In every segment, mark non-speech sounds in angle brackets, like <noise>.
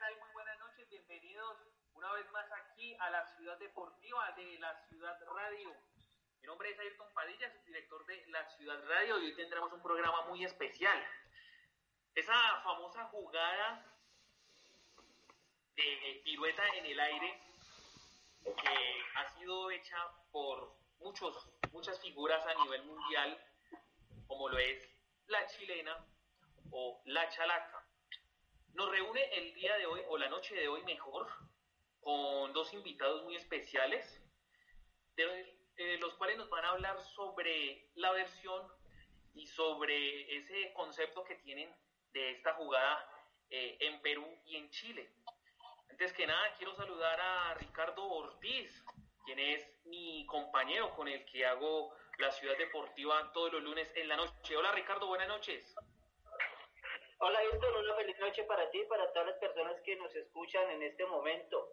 Muy buenas noches, bienvenidos una vez más aquí a la ciudad deportiva de la Ciudad Radio. Mi nombre es Ayrton Padilla, soy director de la Ciudad Radio y hoy tendremos un programa muy especial. Esa famosa jugada de pirueta en el aire que ha sido hecha por muchos, muchas figuras a nivel mundial, como lo es la chilena o la chalaca. Nos reúne el día de hoy, o la noche de hoy mejor, con dos invitados muy especiales, de, eh, los cuales nos van a hablar sobre la versión y sobre ese concepto que tienen de esta jugada eh, en Perú y en Chile. Antes que nada, quiero saludar a Ricardo Ortiz, quien es mi compañero con el que hago la ciudad deportiva todos los lunes en la noche. Hola Ricardo, buenas noches. Hola Hilton, una feliz noche para ti y para todas las personas que nos escuchan en este momento.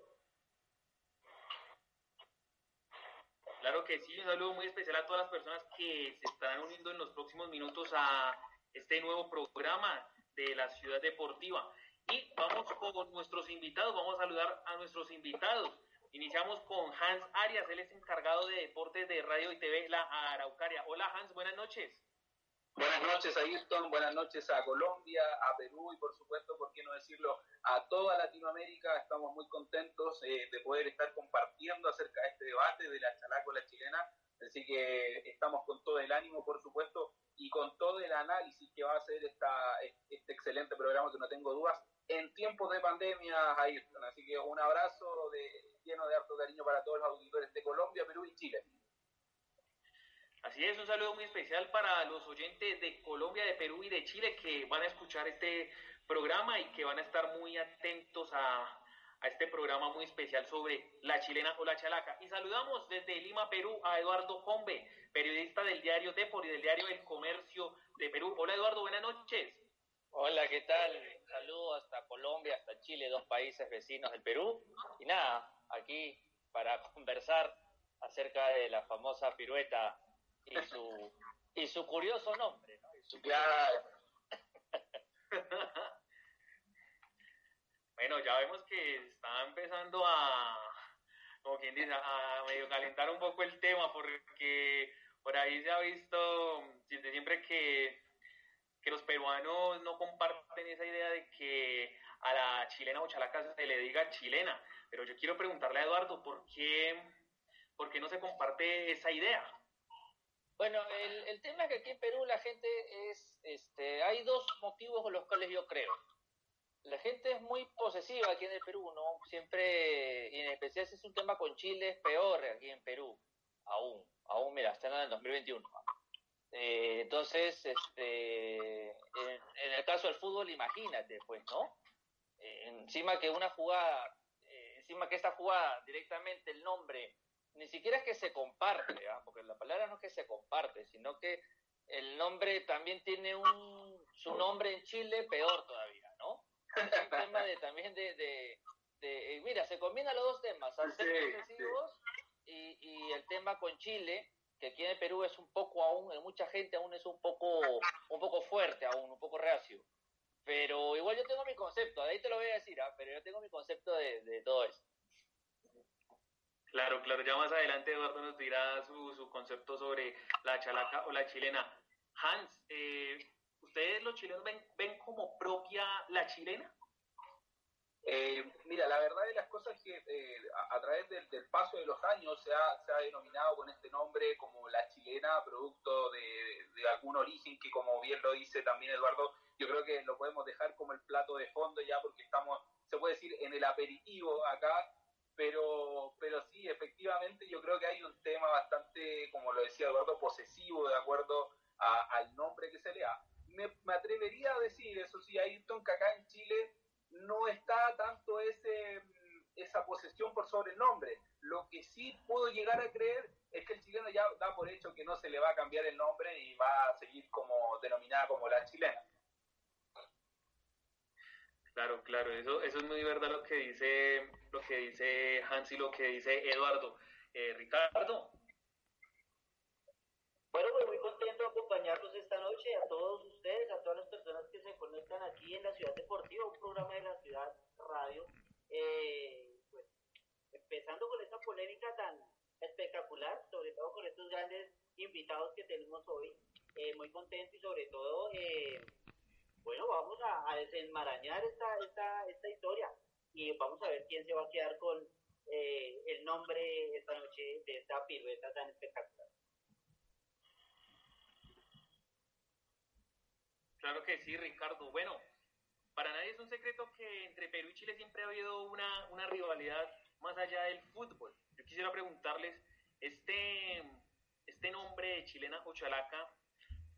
Claro que sí, un saludo muy especial a todas las personas que se estarán uniendo en los próximos minutos a este nuevo programa de la ciudad deportiva. Y vamos con nuestros invitados, vamos a saludar a nuestros invitados. Iniciamos con Hans Arias, él es encargado de deportes de radio y TV La Araucaria. Hola Hans, buenas noches. Buenas noches a Houston, buenas noches a Colombia, a Perú y por supuesto, por qué no decirlo, a toda Latinoamérica. Estamos muy contentos eh, de poder estar compartiendo acerca de este debate de la chalácola chilena. Así que estamos con todo el ánimo, por supuesto, y con todo el análisis que va a hacer esta, este excelente programa, que no tengo dudas, en tiempos de pandemia, Ayrton. Así que un abrazo de, lleno de harto cariño para todos los auditores de Colombia, Perú y Chile. Así es, un saludo muy especial para los oyentes de Colombia, de Perú y de Chile que van a escuchar este programa y que van a estar muy atentos a, a este programa muy especial sobre la chilena o la chalaca. Y saludamos desde Lima, Perú, a Eduardo Combe, periodista del diario Depor y del diario El Comercio de Perú. Hola Eduardo, buenas noches. Hola, ¿qué tal? Saludos hasta Colombia, hasta Chile, dos países vecinos del Perú. Y nada, aquí para conversar acerca de la famosa pirueta y su, y su curioso nombre. ¿no? Claro. <laughs> bueno, ya vemos que está empezando a, como quien dice, a medio calentar un poco el tema, porque por ahí se ha visto desde siempre que, que los peruanos no comparten esa idea de que a la chilena o chalaca se le diga chilena. Pero yo quiero preguntarle a Eduardo, ¿por qué, por qué no se comparte esa idea? Bueno, el, tema es que aquí en Perú la gente es, este, hay dos motivos con los cuales yo creo. La gente es muy posesiva aquí en el Perú, ¿no? Siempre, y en especial si es un tema con Chile, es peor aquí en Perú, aún, aún, mira, están en el 2021. Eh, entonces, este, en, en, el caso del fútbol, imagínate, pues, ¿no? Eh, encima que una jugada, eh, encima que esta jugada directamente el nombre ni siquiera es que se comparte, ¿eh? porque la palabra no es que se comparte, sino que el nombre también tiene un, su nombre en Chile peor todavía, ¿no? Es un tema de, también de, de, de, mira, se combinan los dos temas, al ser sí, sí. y, y el tema con Chile, que aquí en el Perú es un poco aún, en mucha gente aún es un poco, un poco fuerte aún, un poco reacio. Pero igual yo tengo mi concepto, de ahí te lo voy a decir, ¿eh? pero yo tengo mi concepto de, de todo eso. Claro, claro, ya más adelante Eduardo nos dirá su, su concepto sobre la chalaca o la chilena. Hans, eh, ¿ustedes los chilenos ven, ven como propia la chilena? Eh, mira, la verdad de las cosas es que eh, a, a, través del, del, paso de los años se ha, se ha, denominado con este nombre como la chilena, producto de, de, algún origen que, como bien lo dice también Eduardo, yo creo que lo podemos dejar como el plato de fondo ya porque estamos, se puede decir, en el aperitivo acá, pero, pero sí, efectivamente yo creo que hay un tema bastante, como lo decía Eduardo, posesivo de acuerdo a, al nombre que se le da. Me, me, atrevería a decir, eso sí, Ayrton, que acá en Chile no está tanto ese, esa posesión por sobre el nombre. Lo que sí puedo llegar a creer es que el chileno ya da por hecho que no se le va a cambiar el nombre y va a seguir como denominada como la chilena. Claro, claro, eso, eso es muy verdad lo que dice, lo que dice Hans y lo que dice Eduardo. Eh, Ricardo. Bueno, pues muy contento de acompañarlos esta noche a todos ustedes, a todas las personas que se conectan aquí en la Ciudad Deportiva, un programa de la Ciudad Radio. Eh, pues, empezando con esta polémica tan espectacular, sobre todo con estos grandes invitados que tenemos hoy. Eh, muy contento y sobre todo, eh, bueno, vamos a, desenmarañar esta, esta, esta historia y vamos a ver quién se va a quedar con eh, el nombre esta noche de esta pirueta tan espectacular. Claro que sí, Ricardo. Bueno, para nadie es un secreto que entre Perú y Chile siempre ha habido una, una rivalidad más allá del fútbol. Yo quisiera preguntarles, este, este nombre de chilena Cochalaca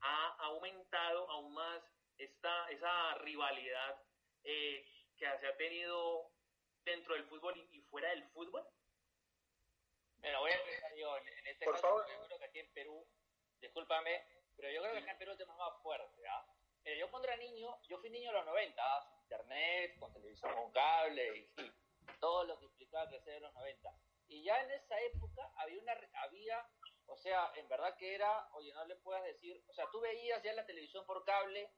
ha aumentado aún más esta, esa rivalidad eh, que se ha tenido dentro del fútbol y, fuera del fútbol? Bueno, voy a empezar yo. En, este caso, yo creo que aquí en Perú, discúlpame, pero yo creo que acá en Perú el tema más fuerte. ¿ah? yo cuando era niño, yo fui niño de los 90, ¿ah? internet, con televisión con cable y, todo lo que explicaba que sea de los 90. Y ya en esa época había una, había, o sea, en verdad que era, oye, no le puedas decir, o sea, tú veías ya en la televisión por cable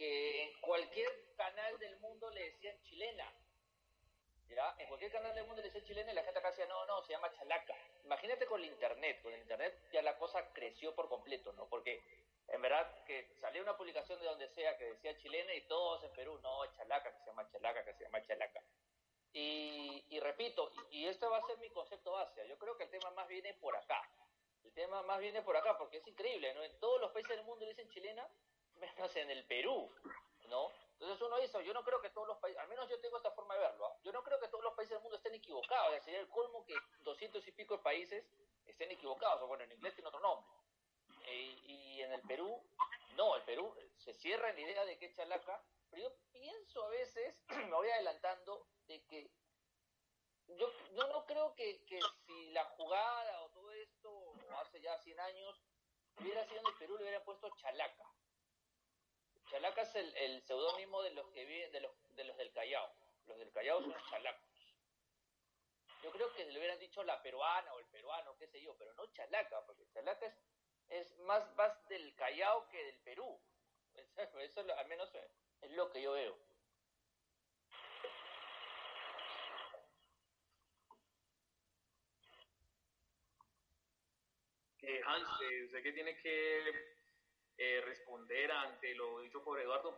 que en cualquier canal del mundo le decían chilena. ¿Ya? En cualquier canal del mundo le decían chilena y la gente acá decía, no, no, se llama chalaca. Imagínate con el internet, con el internet ya la cosa creció por completo, ¿no? Porque en verdad que salía una publicación de donde sea que decía chilena y todos en Perú, no, chalaca, que se llama chalaca, que se llama chalaca. Y, y repito, y, este va a ser mi concepto base, yo creo que el tema más viene por acá. El tema más viene por acá, porque es increíble, ¿no? En todos los países del mundo le dicen chilena, menos en el Perú, ¿no? Entonces uno dice, yo no creo que todos los países, al menos yo tengo esta forma de verlo, ¿ah? yo no creo que todos los países del mundo estén equivocados, sería el colmo que doscientos y pico países estén equivocados, o bueno, en inglés tiene otro nombre. E, y en el Perú, no, el Perú se cierra en la idea de que es chalaca, pero yo pienso a veces, <clears throat> me voy adelantando, de que yo, yo no creo que, que si la jugada o todo esto hace ya 100 años hubiera sido en el Perú, le hubieran puesto chalaca. Chalaca es el, el seudónimo de los que viven, de los, de los del Callao. Los del Callao son chalacos. Yo creo que le hubieran dicho la peruana o el peruano, qué sé yo, pero no chalaca, porque chalaca es, es más, más del Callao que del Perú. Eso, al menos es lo que yo veo. Eh, Hans, eh, ¿usted qué tiene que eh, responder ante lo dicho por Eduardo?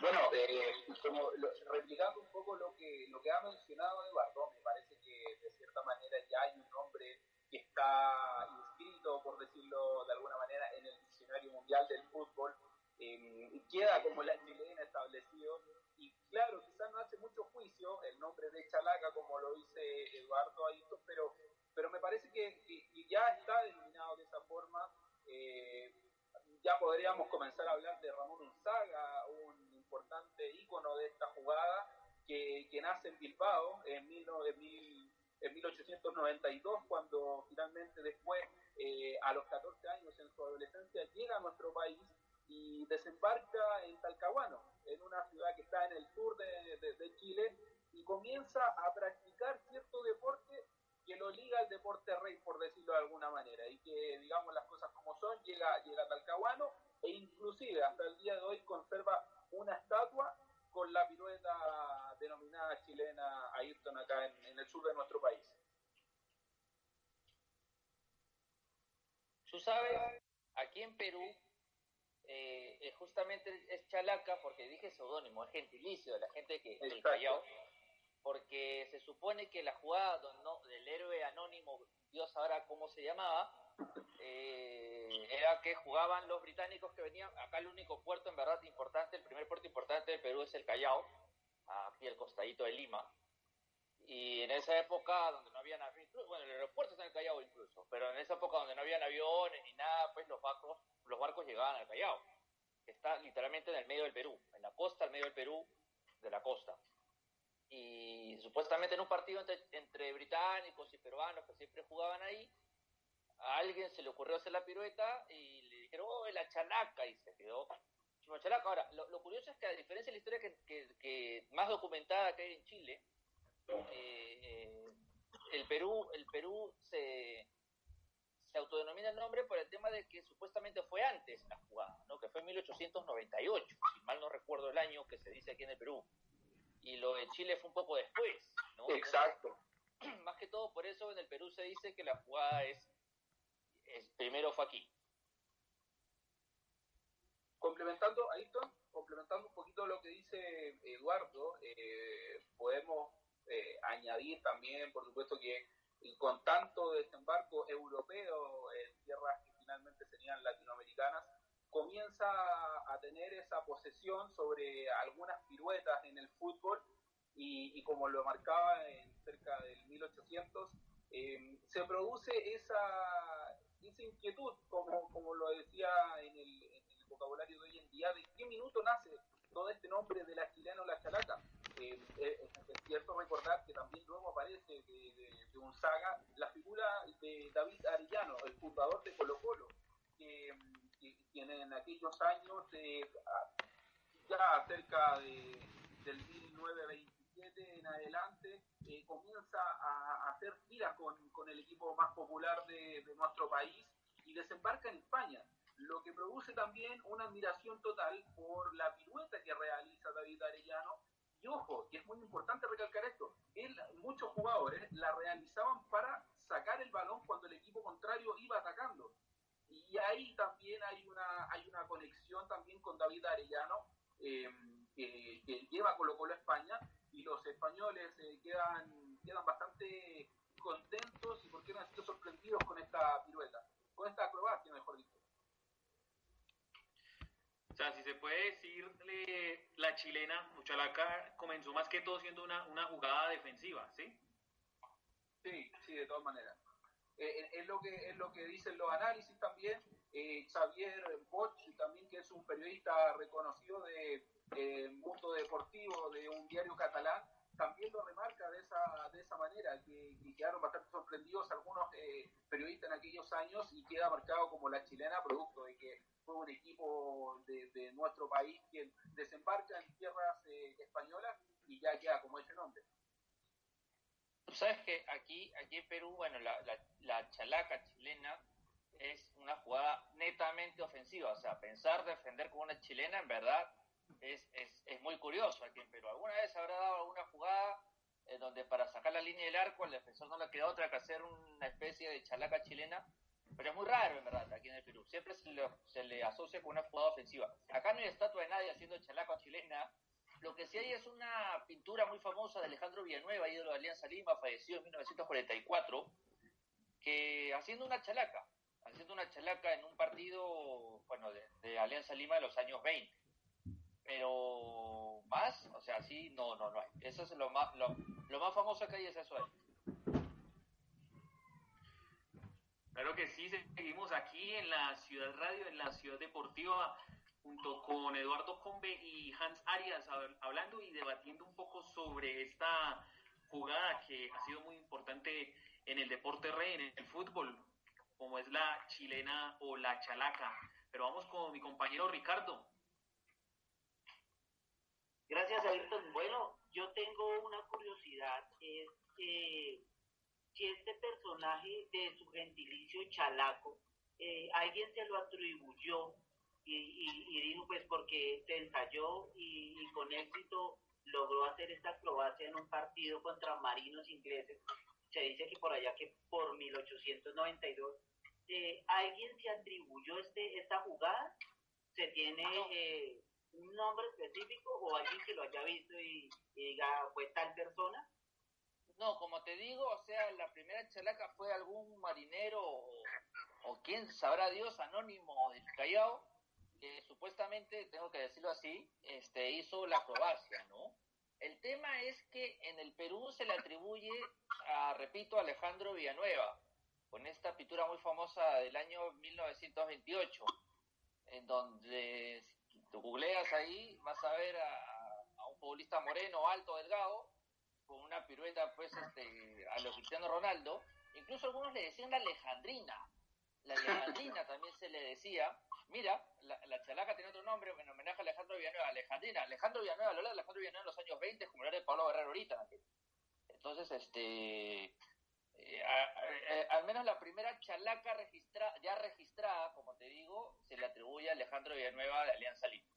Bueno, eh, como replicando un poco lo que, lo que ha mencionado Eduardo, me parece que de cierta manera ya hay un nombre que está inscrito, por decirlo de alguna manera, en el diccionario mundial del fútbol, eh, queda como la chilena establecido, y claro, quizás no hace mucho juicio el nombre de Chalaca, como lo dice Eduardo Aito, pero, pero me parece que, que ya está denominado de esa forma. Eh, ya podríamos comenzar a hablar de Ramón Unzaga, un importante ícono de esta jugada que, nace en Bilbao en, mil, en 1892, cuando finalmente después, eh, a los 14 años en su adolescencia, llega a nuestro país y desembarca en Talcahuano, en una ciudad que está en el sur de Chile, y comienza a practicar cierto deporte que lo liga al deporte rey, por decirlo de alguna manera, y que, digamos, las cosas como son, llega, llega a Talcahuano, e inclusive hasta el día de hoy conserva una estatua con la pirueta denominada chilena Ayrton acá en, el sur de nuestro país. Tú sabes, aquí en Perú, eh, eh, justamente es chalaca, porque dije seudónimo, es gentilicio de la gente que del Callao, porque se supone que la jugada del héroe anónimo, Dios sabrá cómo se llamaba, eh, era que jugaban los británicos que venían, acá el único puerto en verdad importante, el primer puerto importante de Perú es el Callao, aquí el costadito de Lima, y en esa época donde no habían bueno, el aeropuerto está en el Callao incluso, pero en esa época donde no habían aviones ni nada, pues los barcos, los barcos llegaban al Callao, que está literalmente en el medio del Perú, en la costa, al medio del Perú, de la costa y supuestamente en un partido entre, británicos y peruanos que siempre jugaban ahí, a alguien se le ocurrió hacer la pirueta y le dijeron, oh, la chalaca, y se quedó chalaca. Ahora, lo, curioso es que a diferencia de la historia que, más documentada que hay en Chile, eh, el Perú, el Perú se, se autodenomina el nombre por el tema de que supuestamente fue antes la jugada, ¿no? que fue en 1898, si mal no recuerdo el año que se dice aquí en el Perú. Y lo de Chile fue un poco después, ¿no? Exacto. <clears throat> más que todo por eso en el Perú se dice que la jugada es, es primero fue aquí. Complementando, Ayrton, complementando un poquito lo que dice Eduardo, eh, podemos eh, añadir también, por supuesto, que con tanto desembarco europeo en tierras que finalmente serían latinoamericanas, comienza a tener esa posesión sobre algunas piruetas en el fútbol y, como lo marcaba en cerca del 1800, eh, se produce esa, esa inquietud, como, como lo decía en el, vocabulario de hoy en día, de qué minuto nace todo este nombre de la chilena o la chalaca. Eh, eh, es cierto recordar que también luego aparece de, un saga la figura de David Arellano, el fundador de Colo Colo, quien en aquellos años, ya cerca de, del 1927 en adelante, eh, comienza a, hacer giras con, con, el equipo más popular de, de nuestro país y desembarca en España lo que produce también una admiración total por la pirueta que realiza David Arellano. Y ojo, que es muy importante recalcar esto, él, muchos jugadores la realizaban para sacar el balón cuando el equipo contrario iba atacando. Y ahí también hay una, hay una conexión también con David Arellano, eh, que, lleva Colo Colo a España, y los españoles eh, quedan, quedan bastante contentos y por qué no han sido sorprendidos con esta pirueta, con esta acrobacia, mejor dicho. O sea, si se puede decir, la chilena, Muchalaca, comenzó más que todo siendo una, una jugada defensiva, ¿sí? Sí, sí, de todas maneras. Eh, eh, es, lo que, es lo que dicen los análisis también. Eh, Xavier Boch, también que es un periodista reconocido de mundo deportivo de un diario catalán, también lo remarca de esa, de esa manera, que, quedaron bastante sorprendidos algunos periodistas en aquellos años y queda marcado como la chilena producto de que fue un equipo de, nuestro país quien desembarca en tierras eh, españolas y ya queda como ese nombre. Sabes que aquí, aquí en Perú, bueno, la, la, chalaca chilena es una jugada netamente ofensiva, o sea, pensar defender como una chilena en verdad es, es, es muy curioso aquí en Perú. ¿Alguna vez habrá dado alguna jugada en donde para sacar la línea del arco al defensor no le queda otra que hacer una especie de chalaca chilena? Pero es muy raro, en verdad, aquí en el Perú. Siempre se le, se le asocia con una jugada ofensiva. Acá no hay estatua de nadie haciendo chalaca chilena. Lo que sí hay es una pintura muy famosa de Alejandro Villanueva, ídolo de Alianza Lima, fallecido en 1944, que haciendo una chalaca, haciendo una chalaca en un partido, bueno, de, Alianza Lima de los años 20. Pero más, o sea, sí, no, no, no hay. Eso es lo más, lo, lo más famoso que hay es eso ahí. Claro que sí, seguimos aquí en la Ciudad Radio, en la Ciudad Deportiva, junto con Eduardo Combe y Hans Arias, hablando y debatiendo un poco sobre esta jugada que ha sido muy importante en el deporte rey, en el fútbol, como es la chilena o la chalaca. Pero vamos con mi compañero Ricardo. Gracias, Ayrton. Bueno, yo tengo una curiosidad, es que que este personaje de su gentilicio chalaco, eh, alguien se lo atribuyó y, dijo pues porque se ensayó y, con éxito logró hacer esta acrobacia en un partido contra marinos ingleses. Se dice que por allá que por 1892 eh, alguien se atribuyó este esta jugada, se tiene eh, un nombre específico o alguien que lo haya visto y, y diga fue tal persona. No, como te digo, o sea, la primera chalaca fue algún marinero o, quién sabrá Dios anónimo del Callao supuestamente, tengo que decirlo así, este, hizo la acrobacia, ¿no? El tema es que en el Perú se le atribuye a, repito, Alejandro Villanueva, con esta pintura muy famosa del año 1928, en donde tú googleas ahí vas a ver a un futbolista moreno, alto, delgado, con una pirueta pues este a lo Cristiano Ronaldo, incluso algunos le decían la Alejandrina, la Alejandrina también se le decía, mira, la, la chalaca tiene otro nombre en homenaje a Alejandro Villanueva, Alejandrina, Alejandro Villanueva, lo de Alejandro Villanueva en los años 20 como lo de Pablo Guerrero ahorita. Entonces, este, eh, al menos la primera chalaca registra, ya registrada, como te digo, se le atribuye a Alejandro Villanueva de Alianza Lima.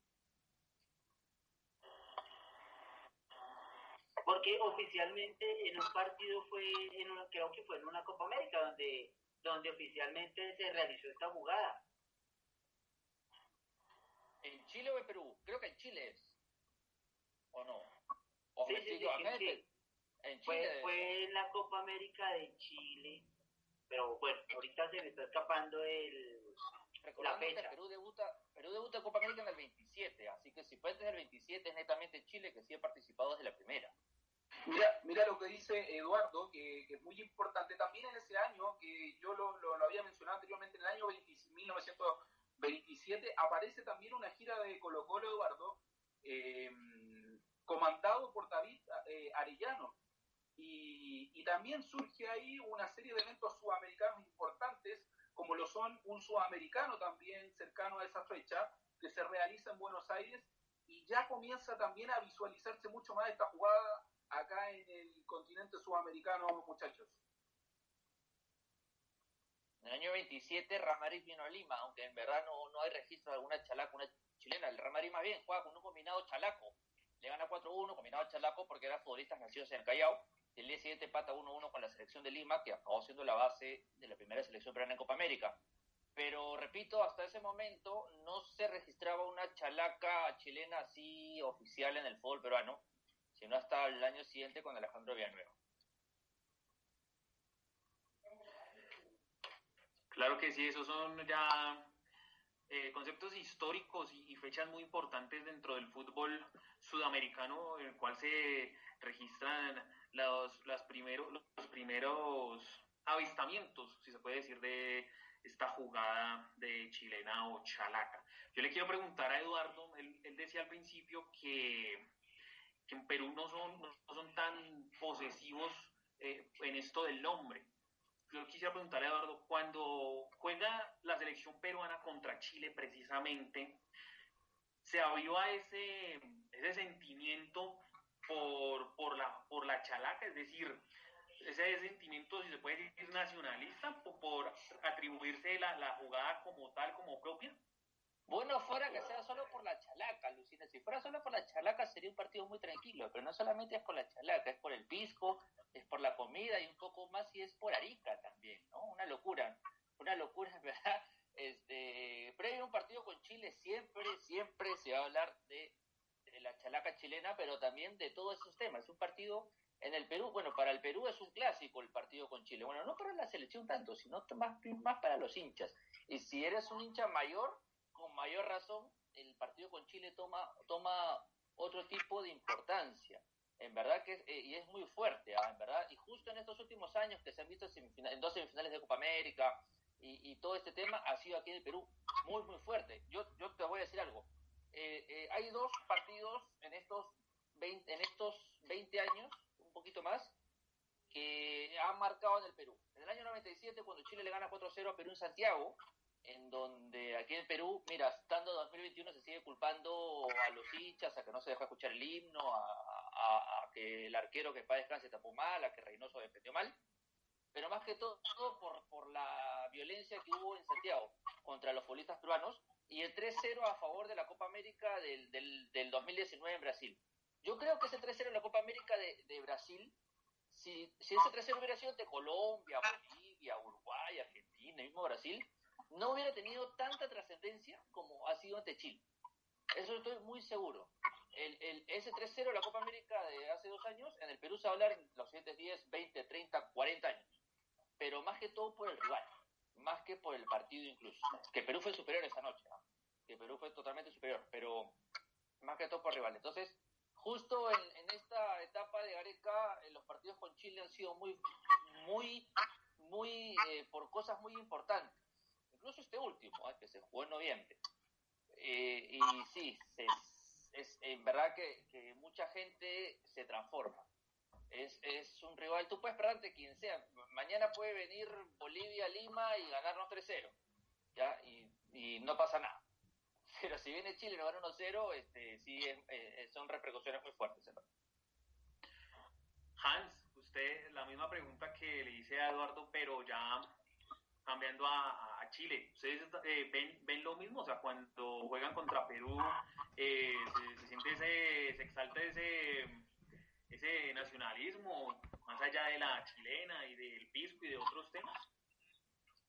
porque oficialmente en un partido fue, en una, creo que fue en una Copa América donde, donde oficialmente se realizó esta jugada. ¿En Chile o en Perú? Creo que en Chile es. ¿O no? ¿O Sí, sí, sí. En Fue, Chile. fue en la Copa América de Chile, pero bueno, ahorita se me está escapando el... Que fecha. Perú debuta, Perú debuta en Copa América en el 27, así que si fue antes del 27 es netamente Chile que sí ha participado desde la primera. Mira, mira lo que dice Eduardo, que, es muy importante. También en ese año, que yo lo, lo- lo había mencionado anteriormente, en el año 20 1927, aparece también una gira de Colo Colo, Eduardo, eh, comandado por David eh, Arellano. Y, y también surge ahí una serie de eventos sudamericanos importantes, como lo son un sudamericano también cercano a esa fecha, que se realiza en Buenos Aires, y ya comienza también a visualizarse mucho más esta jugada acá en el continente sudamericano, muchachos. En el año 27 Ramariz vino a Lima, aunque en verdad no, no hay registro de alguna chalaca, chilena. El Ramariz más bien juega con un combinado chalaco. Le gana 4-1, combinado chalaco, porque eran futbolistas nacidos en el Callao. El día siguiente pata 1-1 con la selección de Lima, que acabó siendo la base de la primera selección peruana en Copa América. Pero repito, hasta ese momento no se registraba una chalaca chilena así oficial en el fútbol peruano, sino hasta el año siguiente con Alejandro Villanueva. Claro que sí, esos son ya eh, conceptos históricos y, fechas muy importantes dentro del fútbol sudamericano, en el cual se registran los, las primero- los primeros avistamientos, si se puede decir, de esta jugada de chilena o chalaca. Yo le quiero preguntar a Eduardo, él, él decía al principio que en Perú no son, no son tan posesivos eh, en esto del nombre yo quisiera preguntarle a Eduardo, cuando juega la selección peruana contra Chile precisamente, ¿se abrió a ese, ese sentimiento por, por, la, por la chalaca? Es decir, ese sentimiento, si se puede decir, nacionalista, por, por atribuirse la, la jugada como tal, como propia. Bueno, fuera que sea solo por la chalaca, Lucina. Si fuera solo por la chalaca sería un partido muy tranquilo, pero no solamente es por la chalaca, es por el pisco, es por la comida y un poco más y es por Arica también, ¿no? Una locura, una locura, <laughs> verdad. Este, previo a un partido con Chile siempre, siempre se va a hablar de, de la chalaca chilena, pero también de todos esos temas. Es un partido en el Perú, bueno, para el Perú es un clásico el partido con Chile. Bueno, no para la selección tanto, sino más, más para los hinchas. Y si eres un hincha mayor, con mayor razón, el partido con Chile toma, toma otro tipo de importancia. En verdad que es, eh, y es muy fuerte, ¿ah? en verdad. Y justo en estos últimos años que se han visto en dos semifinales de Copa América y, y todo este tema ha sido aquí en el Perú muy, muy fuerte. Yo, yo te voy a decir algo. Eh, eh, hay dos partidos en estos 20, en estos 20 años, un poquito más, que han marcado en el Perú. En el año 97, cuando Chile le gana 4-0 a Perú en Santiago, en donde aquí en Perú, mira, estando 2021 se sigue culpando a los hinchas, a que no se deja escuchar el himno, a, a- que el arquero que para descanse tapó mal, a que Reynoso defendió mal, pero más que todo, por, por la violencia que hubo en Santiago contra los futbolistas peruanos y el 3-0 a favor de la Copa América del, del, del 2019 en Brasil. Yo creo que ese 3-0 en la Copa América de, de Brasil, si, si ese 3-0 hubiera sido de Colombia, Bolivia, Uruguay, Argentina, mismo Brasil, no hubiera tenido tanta trascendencia como ha sido ante Chile. Eso estoy muy seguro. El, el, ese 3-0 de la Copa América de hace dos años, en el Perú se va a hablar en los siguientes 10, 20, 30, 40 años. Pero más que todo por el rival, más que por el partido incluso. Que Perú fue superior esa noche, ¿no? que Perú fue totalmente superior, pero más que todo por rival. Entonces, justo en, en esta etapa de Gareca, eh, los partidos con Chile han sido muy, muy, muy, eh, por cosas muy importantes. Incluso este último, ¿eh? que se jugó en noviembre. Eh, y sí, es en verdad que, mucha gente se transforma. Es, es un rival, tú puedes esperar ante quien sea. Mañana puede venir Bolivia a Lima y ganarnos 3-0. ¿ya? Y, y no pasa nada. <laughs> Pero si viene Chile y nos gana 1-0, este, sí, eh, son repercusiones muy fuertes. verdad. Hans, usted la misma pregunta que le hice a Eduardo, pero ya cambiando a Chile. ¿Ustedes eh, ven, ven lo mismo? O sea, cuando juegan contra Perú, eh, se, siente ese, se exalta ese, ese nacionalismo más allá de la chilena y del pisco y de otros temas?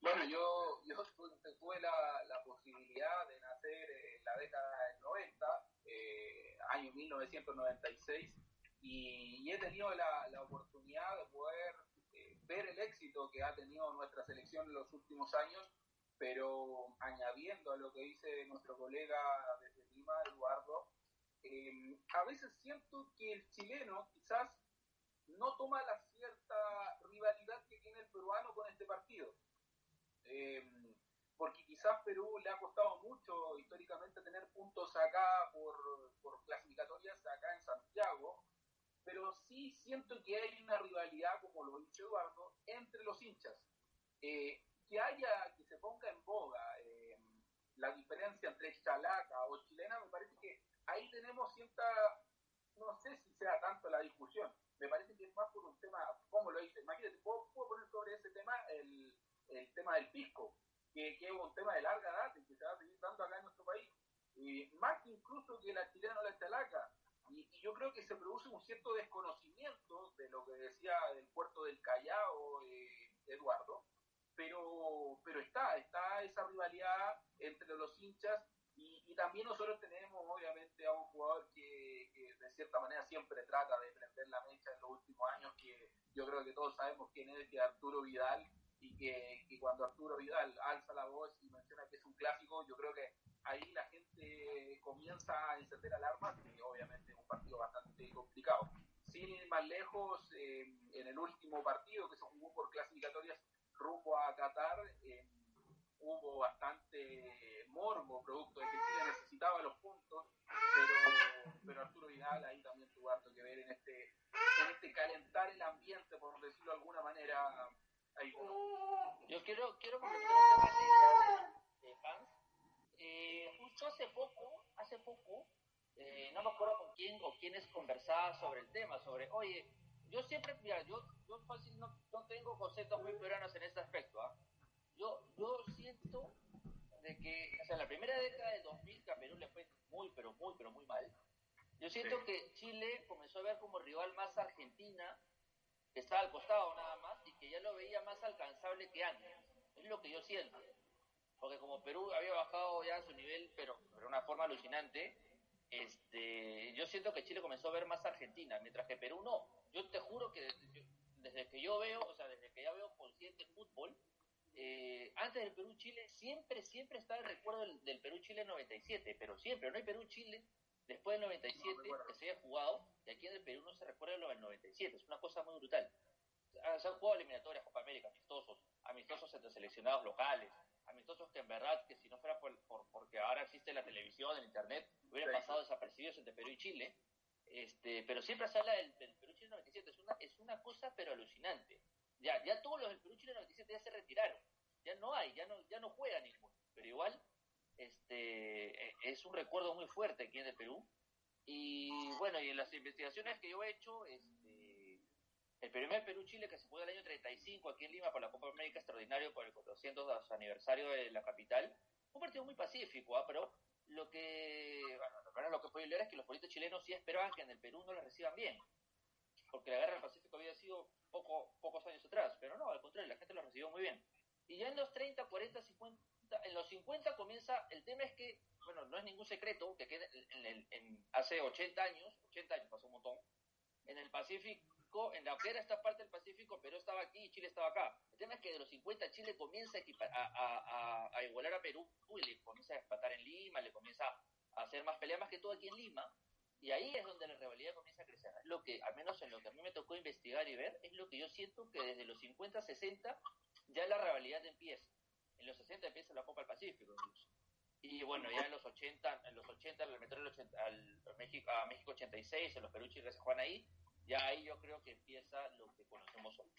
Bueno, yo, yo <laughs> tuve la, la posibilidad de nacer en la década del 90, eh, año 1996, y, he tenido la, la, oportunidad de poder ver el éxito que ha tenido nuestra selección en los últimos años, pero añadiendo a lo que dice nuestro colega desde Lima, Eduardo, eh, a veces siento que el chileno quizás no toma la cierta rivalidad que tiene el peruano con este partido. Eh, porque quizás Perú le ha costado mucho históricamente tener puntos acá por, por clasificatorias acá en Santiago, pero sí siento que hay una rivalidad, como lo dice Eduardo, entre los hinchas. Eh, que haya, que se ponga en boga eh, la diferencia entre chalaca o chilena, me parece que ahí tenemos cierta, no sé si sea tanto la discusión, me parece que es más por un tema, ¿cómo lo dice? Imagínate, puedo, puedo poner sobre ese tema el, el tema del pisco, que, que, es un tema de larga data y que se va a seguir dando acá en nuestro país. y más que incluso que la chilena o la chalaca, y, yo creo que se produce un cierto desconocimiento de lo que decía del puerto del Callao eh, Eduardo, pero, pero está, está esa rivalidad entre los hinchas y, y, también nosotros tenemos obviamente a un jugador que, que, de cierta manera siempre trata de prender la mecha en los últimos años, que yo creo que todos sabemos quién es, que Arturo Vidal, y que, que, cuando Arturo Vidal alza la voz y menciona que es un clásico, yo creo que ahí la gente comienza a encender alarmas y obviamente es un partido bastante complicado. Sin ir más lejos, eh, en el último partido que se jugó por clasificatorias rumbo a Qatar, eh, hubo bastante morbo, producto de que Chile necesitaba los puntos, pero, pero Arturo Vidal ahí también tuvo harto que ver en este, en este calentar el ambiente, por decirlo de alguna manera. Ahí, Yo quiero, quiero comentar de, de Hans eh, justo hace poco, hace poco, eh, no me acuerdo con quién o quiénes conversaba sobre el tema, sobre, oye, yo siempre, mira, yo, yo fácil no, no tengo conceptos muy peruanos en este aspecto, ¿ah? Yo, yo siento de que, o sea, en la primera década de 2000 que a Perú le fue muy, pero muy, pero muy mal. Yo siento sí. que Chile comenzó a ver como rival más Argentina, que estaba al costado nada más, y que ya lo veía más alcanzable que antes. Es lo que yo siento porque como Perú había bajado ya su nivel, pero de una forma alucinante, este, yo siento que Chile comenzó a ver más Argentina, mientras que Perú no. Yo te juro que desde, que yo veo, o sea, desde que ya veo consciente fútbol, eh, antes del Perú-Chile, siempre, siempre está el recuerdo del, del Perú-Chile 97, pero siempre, no hay Perú-Chile después del 97 no que se haya jugado, y aquí en el Perú no se recuerda lo del 97, es una cosa muy brutal. Se han jugado eliminatorias, Copa América, amistosos, amistosos entre seleccionados locales, amistosos que en verdad, que si no fuera por, por, porque ahora existe la televisión, el internet, hubieran sí. pasado desapercibidos entre Perú y Chile. Este, pero siempre se habla del, del Perú-Chile 97, es una, es una cosa pero alucinante. Ya, ya todos los del Perú-Chile 97 ya se retiraron, ya no hay, ya no, ya no juegan ninguno, pero igual este, es un recuerdo muy fuerte aquí en el Perú. Y bueno, y en las investigaciones que yo he hecho, este, el primer Perú-Chile que se jugó el año 35 aquí en Lima por la Copa América Extraordinario por el 400 aniversario de la capital, un partido muy pacífico, ¿eh? pero lo que, bueno, lo que puede leer es que los políticos chilenos sí esperaban que en el Perú no les reciban bien, porque la guerra del Pacífico había sido poco, pocos años atrás, pero no, al contrario, la gente lo recibió muy bien. Y ya en los 30, 40, 50, en los 50 comienza, el tema es que, bueno, no es ningún secreto, que en, en, en, hace 80 años, 80 años pasó un montón, en el Pacífico, en la era esta parte del Pacífico, Perú estaba aquí y Chile estaba acá. El tema es que de los 50 Chile comienza a, a, a, a igualar a Perú y le comienza a empatar en Lima, le comienza a hacer más peleas, más que todo aquí en Lima, y ahí es donde la rivalidad comienza a crecer. Lo que, al menos en lo que a mí me tocó investigar y ver, es lo que yo siento que desde los 50, 60 ya la rivalidad empieza. En los 60 empieza la Copa del Pacífico incluso. Y bueno, ya en los 80, en los 80 le metieron al, al México, a México 86, en los Perú Chile se juegan ahí, ya ahí yo creo que empieza lo que conocemos hoy.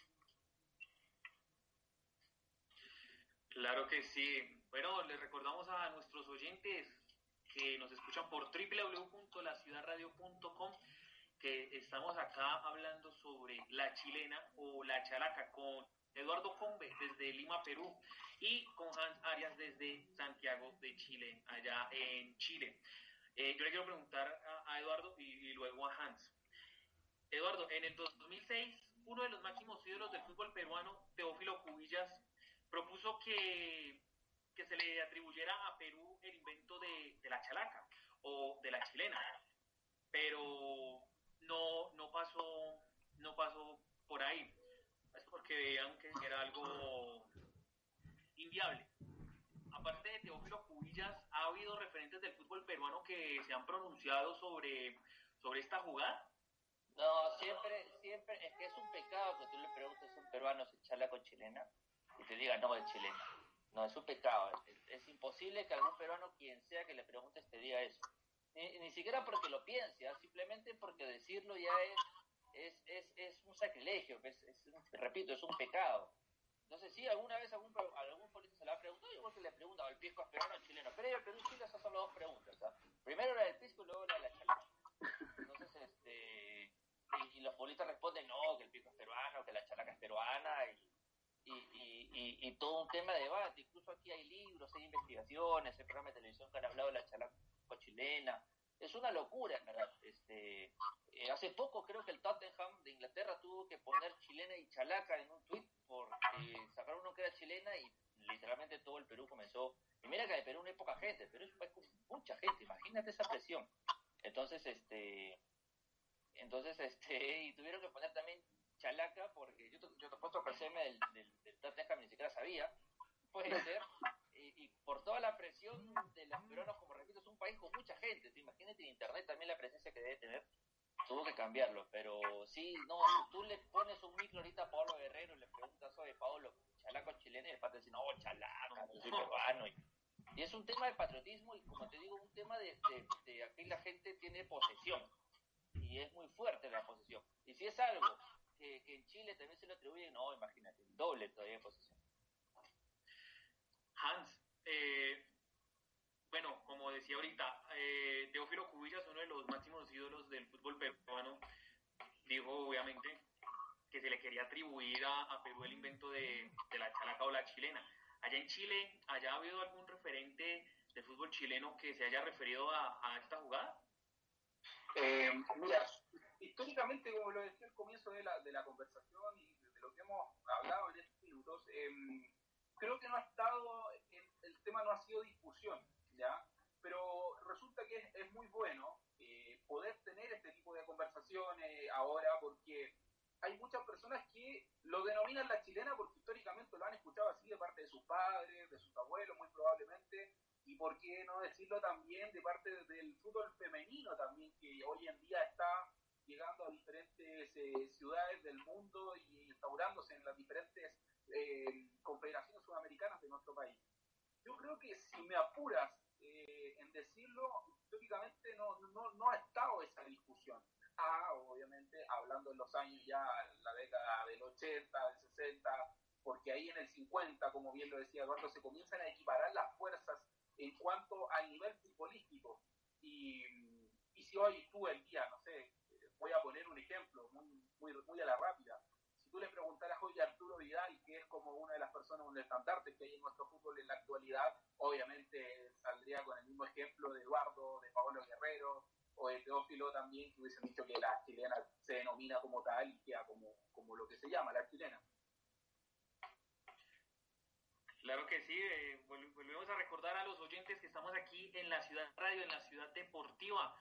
Claro que sí. Bueno, les recordamos a nuestros oyentes que nos escuchan por www.laciudadradio.com que estamos acá hablando sobre la chilena o la chalaca con Eduardo Combe desde Lima, Perú y con Hans Arias desde Santiago de Chile, allá en Chile. Eh, yo le quiero preguntar a, Eduardo y, luego a Hans. Eduardo, en el 2006, uno de los máximos ídolos del fútbol peruano, Teófilo Cubillas, propuso que, que se le atribuyera a Perú el invento de, la chalaca o de la chilena, pero no, no pasó, no pasó por ahí. Es porque vean que era algo inviable. Aparte de Teófilo Cubillas, ha habido referentes del fútbol peruano que se han pronunciado sobre, sobre esta jugada. No, siempre, siempre, es que es un pecado que tú le preguntes a un peruano si charla con chilena y te diga no es chilena. No, es un pecado. Es, imposible que algún peruano, quien sea que le preguntes, te diga eso. Ni, ni siquiera porque lo piense, ¿ah? simplemente porque decirlo ya es, es, es, es un sacrilegio, es, es, repito, es un pecado. Entonces, sí, alguna vez algún, algún político se le ha preguntado, igual que le pregunta al pisco es peruano o chileno. Pero el Perú y esas son las dos preguntas. ¿sabes? Primero la del pisco y luego la de la chalana. Entonces, este, y, los políticos responden, no, que el pisco es peruano, que la chalaca es peruana, y, y, y, todo un tema de debate. Incluso aquí hay libros, hay investigaciones, hay programas de televisión que han hablado de la chalaca chilena. Es una locura, verdad. Este, eh, hace poco creo que el Tottenham de Inglaterra tuvo que poner chilena y chalaca en un tweet porque sacaron uno que era chilena y literalmente todo el Perú comenzó. Y mira que de Perú no hay poca gente, pero es un país con mucha gente, imagínate esa presión. Entonces, este, entonces, este, y tuvieron que poner también chalaca porque yo, yo te puesto que el CM del, del, del Tottenham ni siquiera sabía, puede <laughs> ser, y, y, por toda la presión de los peruanos, como repito, es un país con mucha gente, ¿te imagínate en internet también la presencia que debe tener, tuvo que cambiarlo, pero sí, no, si tú le pones un micro ahorita a Pablo Guerrero y le preguntas sobre Pablo, chalaco chileno, y el padre dice, no, chalaca, yo soy peruano, y, y, es un tema de patriotismo y como te digo, un tema de, de, de aquí la gente tiene posesión, y es muy fuerte la posesión, y si es algo que, en Chile también se le atribuye, no, imagínate, el doble todavía de posesión. Hans, eh, bueno, como decía ahorita, eh, Teófilo Cubillas, uno de los máximos ídolos del fútbol peruano, dijo obviamente que se le quería atribuir a, a Perú el invento de, la chalaca o la chilena. Allá en Chile, ¿haya habido algún referente de fútbol chileno que se haya referido a esta jugada? Eh, mira, históricamente, como lo decía al comienzo de la, de la conversación y de lo que hemos hablado en estos minutos, eh, creo que no ha estado, el, el, tema no ha sido discusión, ¿ya? Pero resulta que es, es muy bueno eh, poder tener este tipo de conversaciones ahora porque hay muchas personas que lo denominan la chilena porque históricamente lo han escuchado así de parte de sus padres, de sus abuelos muy probablemente, y por qué no decirlo también de parte del fútbol femenino también, que hoy en día está llegando a diferentes eh, ciudades del mundo y instaurándose en las diferentes eh, confederaciones sudamericanas de nuestro país. Yo creo que si me apuras eh, en decirlo, históricamente no, no, no ha estado esa discusión. Ah, obviamente, hablando en los años ya, la década del 80, del 60, porque ahí en el 50, como bien lo decía Eduardo, se comienzan a equiparar las fuerzas en cuanto al nivel futbolístico. Y, y si hoy tú el día, no sé, voy a poner un ejemplo muy, muy, muy a la rápida, si tú le preguntaras hoy a Arturo Vidal, que es como una de las personas, un estandarte que hay en nuestro fútbol en la actualidad, obviamente saldría con el mismo ejemplo de Eduardo, de Paolo Guerrero, o de Teófilo también, que hubiesen dicho que la chilena se denomina como tal y queda como, como lo que se llama, la chilena. Claro que sí, eh, volvemos a recordar a los oyentes que estamos aquí en la ciudad radio, en la ciudad deportiva,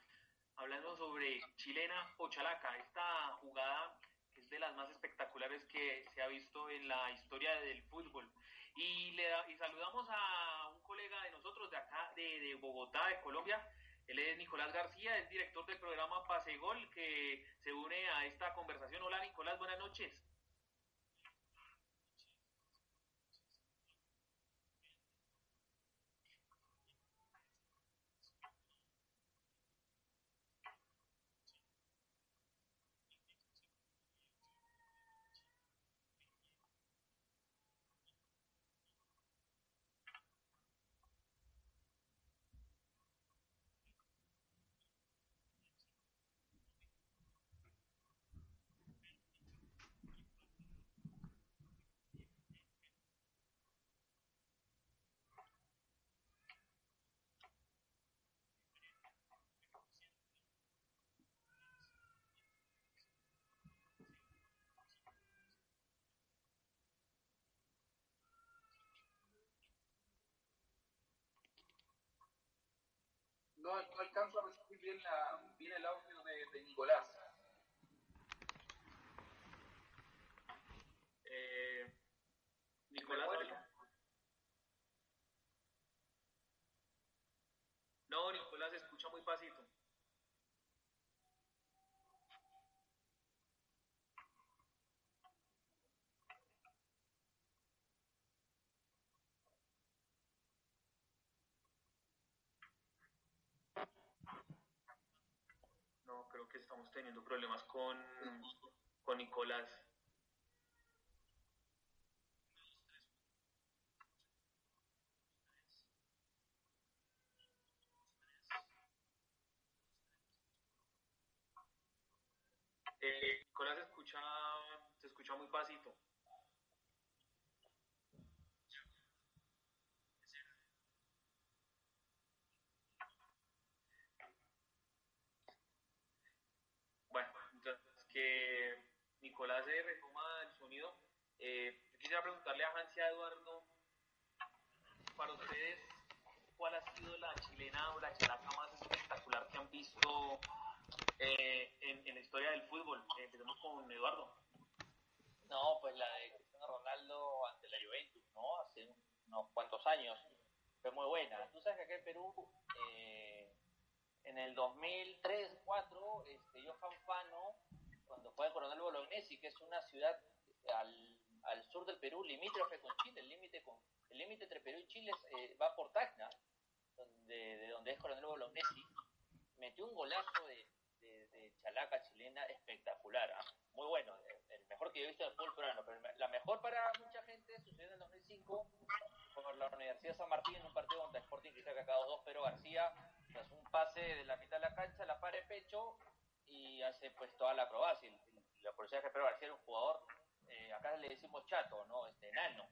hablando sobre chilena o chalaca, esta jugada que es de las más espectaculares que se ha visto en la historia del fútbol. Y, le y saludamos a un colega de nosotros de acá, de, de Bogotá, de Colombia, él es Nicolás García, es director del programa Pase Gol, que se une a esta conversación. Hola Nicolás, buenas noches. No, no alcanzo a recibir bien, la, bien el audio de, de Nicolás. Eh, Nicolás. No, Nicolás, se escucha muy pasito. No, creo que estamos teniendo problemas con, con Nicolás. Eh, Nicolás se escucha, se escucha muy pasito. Bueno, entonces Nicolás se retoma el sonido. Eh, yo quisiera preguntarle a Hans Eduardo, para ustedes, ¿cuál ha sido la chilena o la chalaca más espectacular que han visto eh, en, la historia del fútbol? Eh, empecemos con Eduardo. No, pues la de Cristiano Ronaldo ante la Juventus, ¿no? Hace unos cuantos años. Fue muy buena. Tú sabes que acá en Perú, en el 2003-2004, este, Johan cuando fue en Coronel Bolognesi, que es una ciudad al, al sur del Perú, limítrofe con Chile, el límite con el límite entre Perú y Chile eh, va por Tacna, donde, de donde es Coronel Bolognesi, metió un golazo de, de, chalaca chilena espectacular, ¿ah? muy bueno, el, el mejor que yo he visto en el fútbol peruano, pero la mejor para mucha gente sucedió en el 2005 por la Universidad San Martín en un partido contra Sporting que acabó 2 pero García tras un pase de la mitad de la cancha, la para de pecho y hace pues toda la acrobacia. La policía que Pedro García era un jugador, eh, acá le decimos chato, ¿no? Este enano.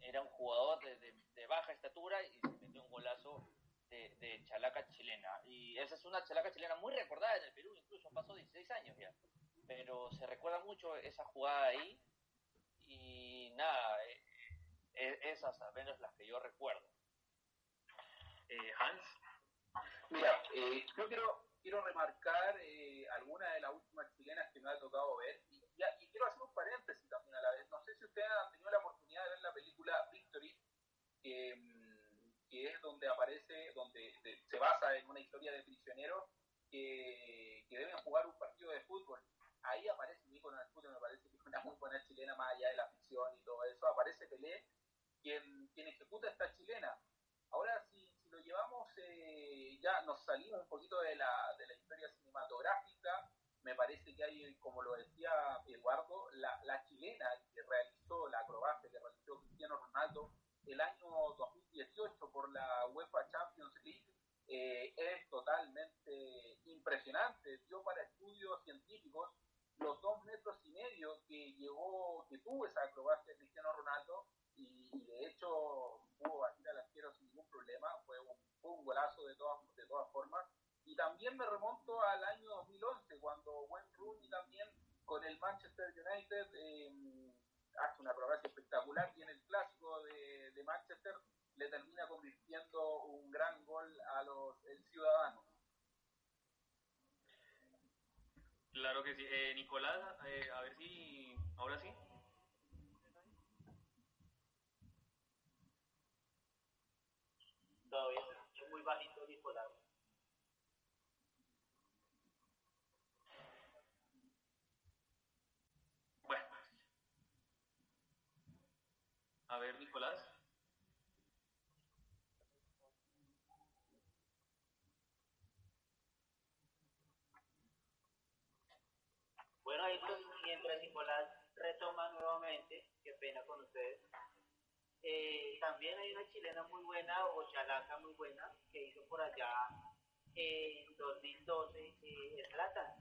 Era un jugador de, de, de baja estatura y se metió un golazo de, de, chalaca chilena. Y esa es una chalaca chilena muy recordada en el Perú, incluso pasó 16 años ya. Pero se recuerda mucho esa jugada ahí. Y nada, eh, eh, esas al menos las que yo recuerdo. Eh, Hans. Mira, eh, yo quiero, quiero remarcar eh, de las últimas chilenas que me ha tocado ver y, y, y, quiero hacer un paréntesis también a la vez. No sé si ustedes han tenido la oportunidad de ver la película Victory, que, que es donde aparece, donde de, se basa en una historia de prisioneros que, que, deben jugar un partido de fútbol. Ahí aparece del fútbol, me parece que es una muy buena chilena, más allá de la ficción y todo eso. Aparece Pelé, quien, quien ejecuta esta chilena. Ahora, lo llevamos, eh, ya nos salimos un poquito de la, de la historia cinematográfica. Me parece que hay, como lo decía Eduardo, la, la chilena que realizó la acrobacia que realizó Cristiano Ronaldo el año 2018 por la UEFA Champions League eh, es totalmente impresionante. Dio para estudios científicos los dos metros y medio que llegó, que tuvo esa acrobacia de Cristiano Ronaldo y, de hecho pudo batir al arquero sin ningún problema, fue un, golazo de todas, de todas formas. Y también me remonto al año 2011, cuando Wayne Rooney también con el Manchester United eh, hace una acrobacia espectacular y en el clásico de, de, Manchester le termina convirtiendo un gran gol a los el Ciudadanos. Claro que sí. Eh, Nicolás, eh, a ver si ahora sí. Todavía es muy bajito Nicolás. Bueno. A ver, Nicolás. Bueno, ahí mientras Nicolás retoma nuevamente, qué pena con ustedes. Eh, también hay una chilena muy buena, o chalaca muy buena, que hizo por allá en 2012, eh, Zlatan,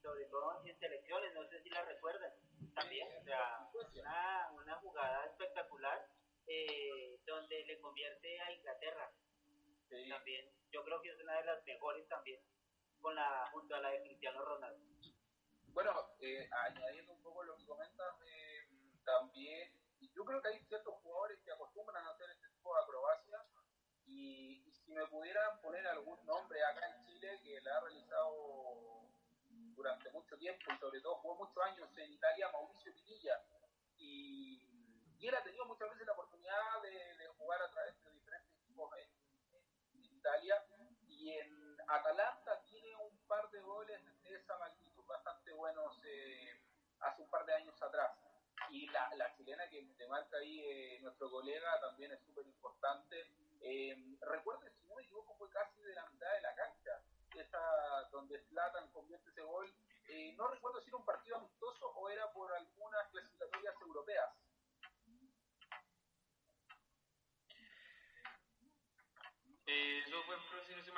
sobre todo en selecciones, no sé si la recuerdan, también, o sea, una, una jugada espectacular, eh, donde le convierte a Inglaterra, sí. también, yo creo que es una de las mejores también, con la, junto a la de Cristiano Ronaldo. Bueno, eh, añadiendo un poco lo que comentas, también, yo creo que hay ciertos jugadores que acostumbran a hacer este tipo de acrobacias y, y si me pudieran poner algún nombre acá en Chile que la ha realizado durante mucho tiempo y sobre todo jugó muchos años en Italia, Mauricio Pinilla. Y, él ha tenido muchas veces la oportunidad de, jugar a través de diferentes equipos en, Italia. Y en Atalanta tiene un par de goles de esa magnitud, bastante buenos eh, hace un par de años atrás. Y la, chilena que te marca ahí eh, nuestro colega también es súper importante. Eh, recuerden, si no me equivoco, fue casi de la mitad de la cancha, esa donde Slatan convierte ese gol. Eh, no recuerdo si era un partido amistoso o era por algunas clasificatorias europeas. Eh, eso fue,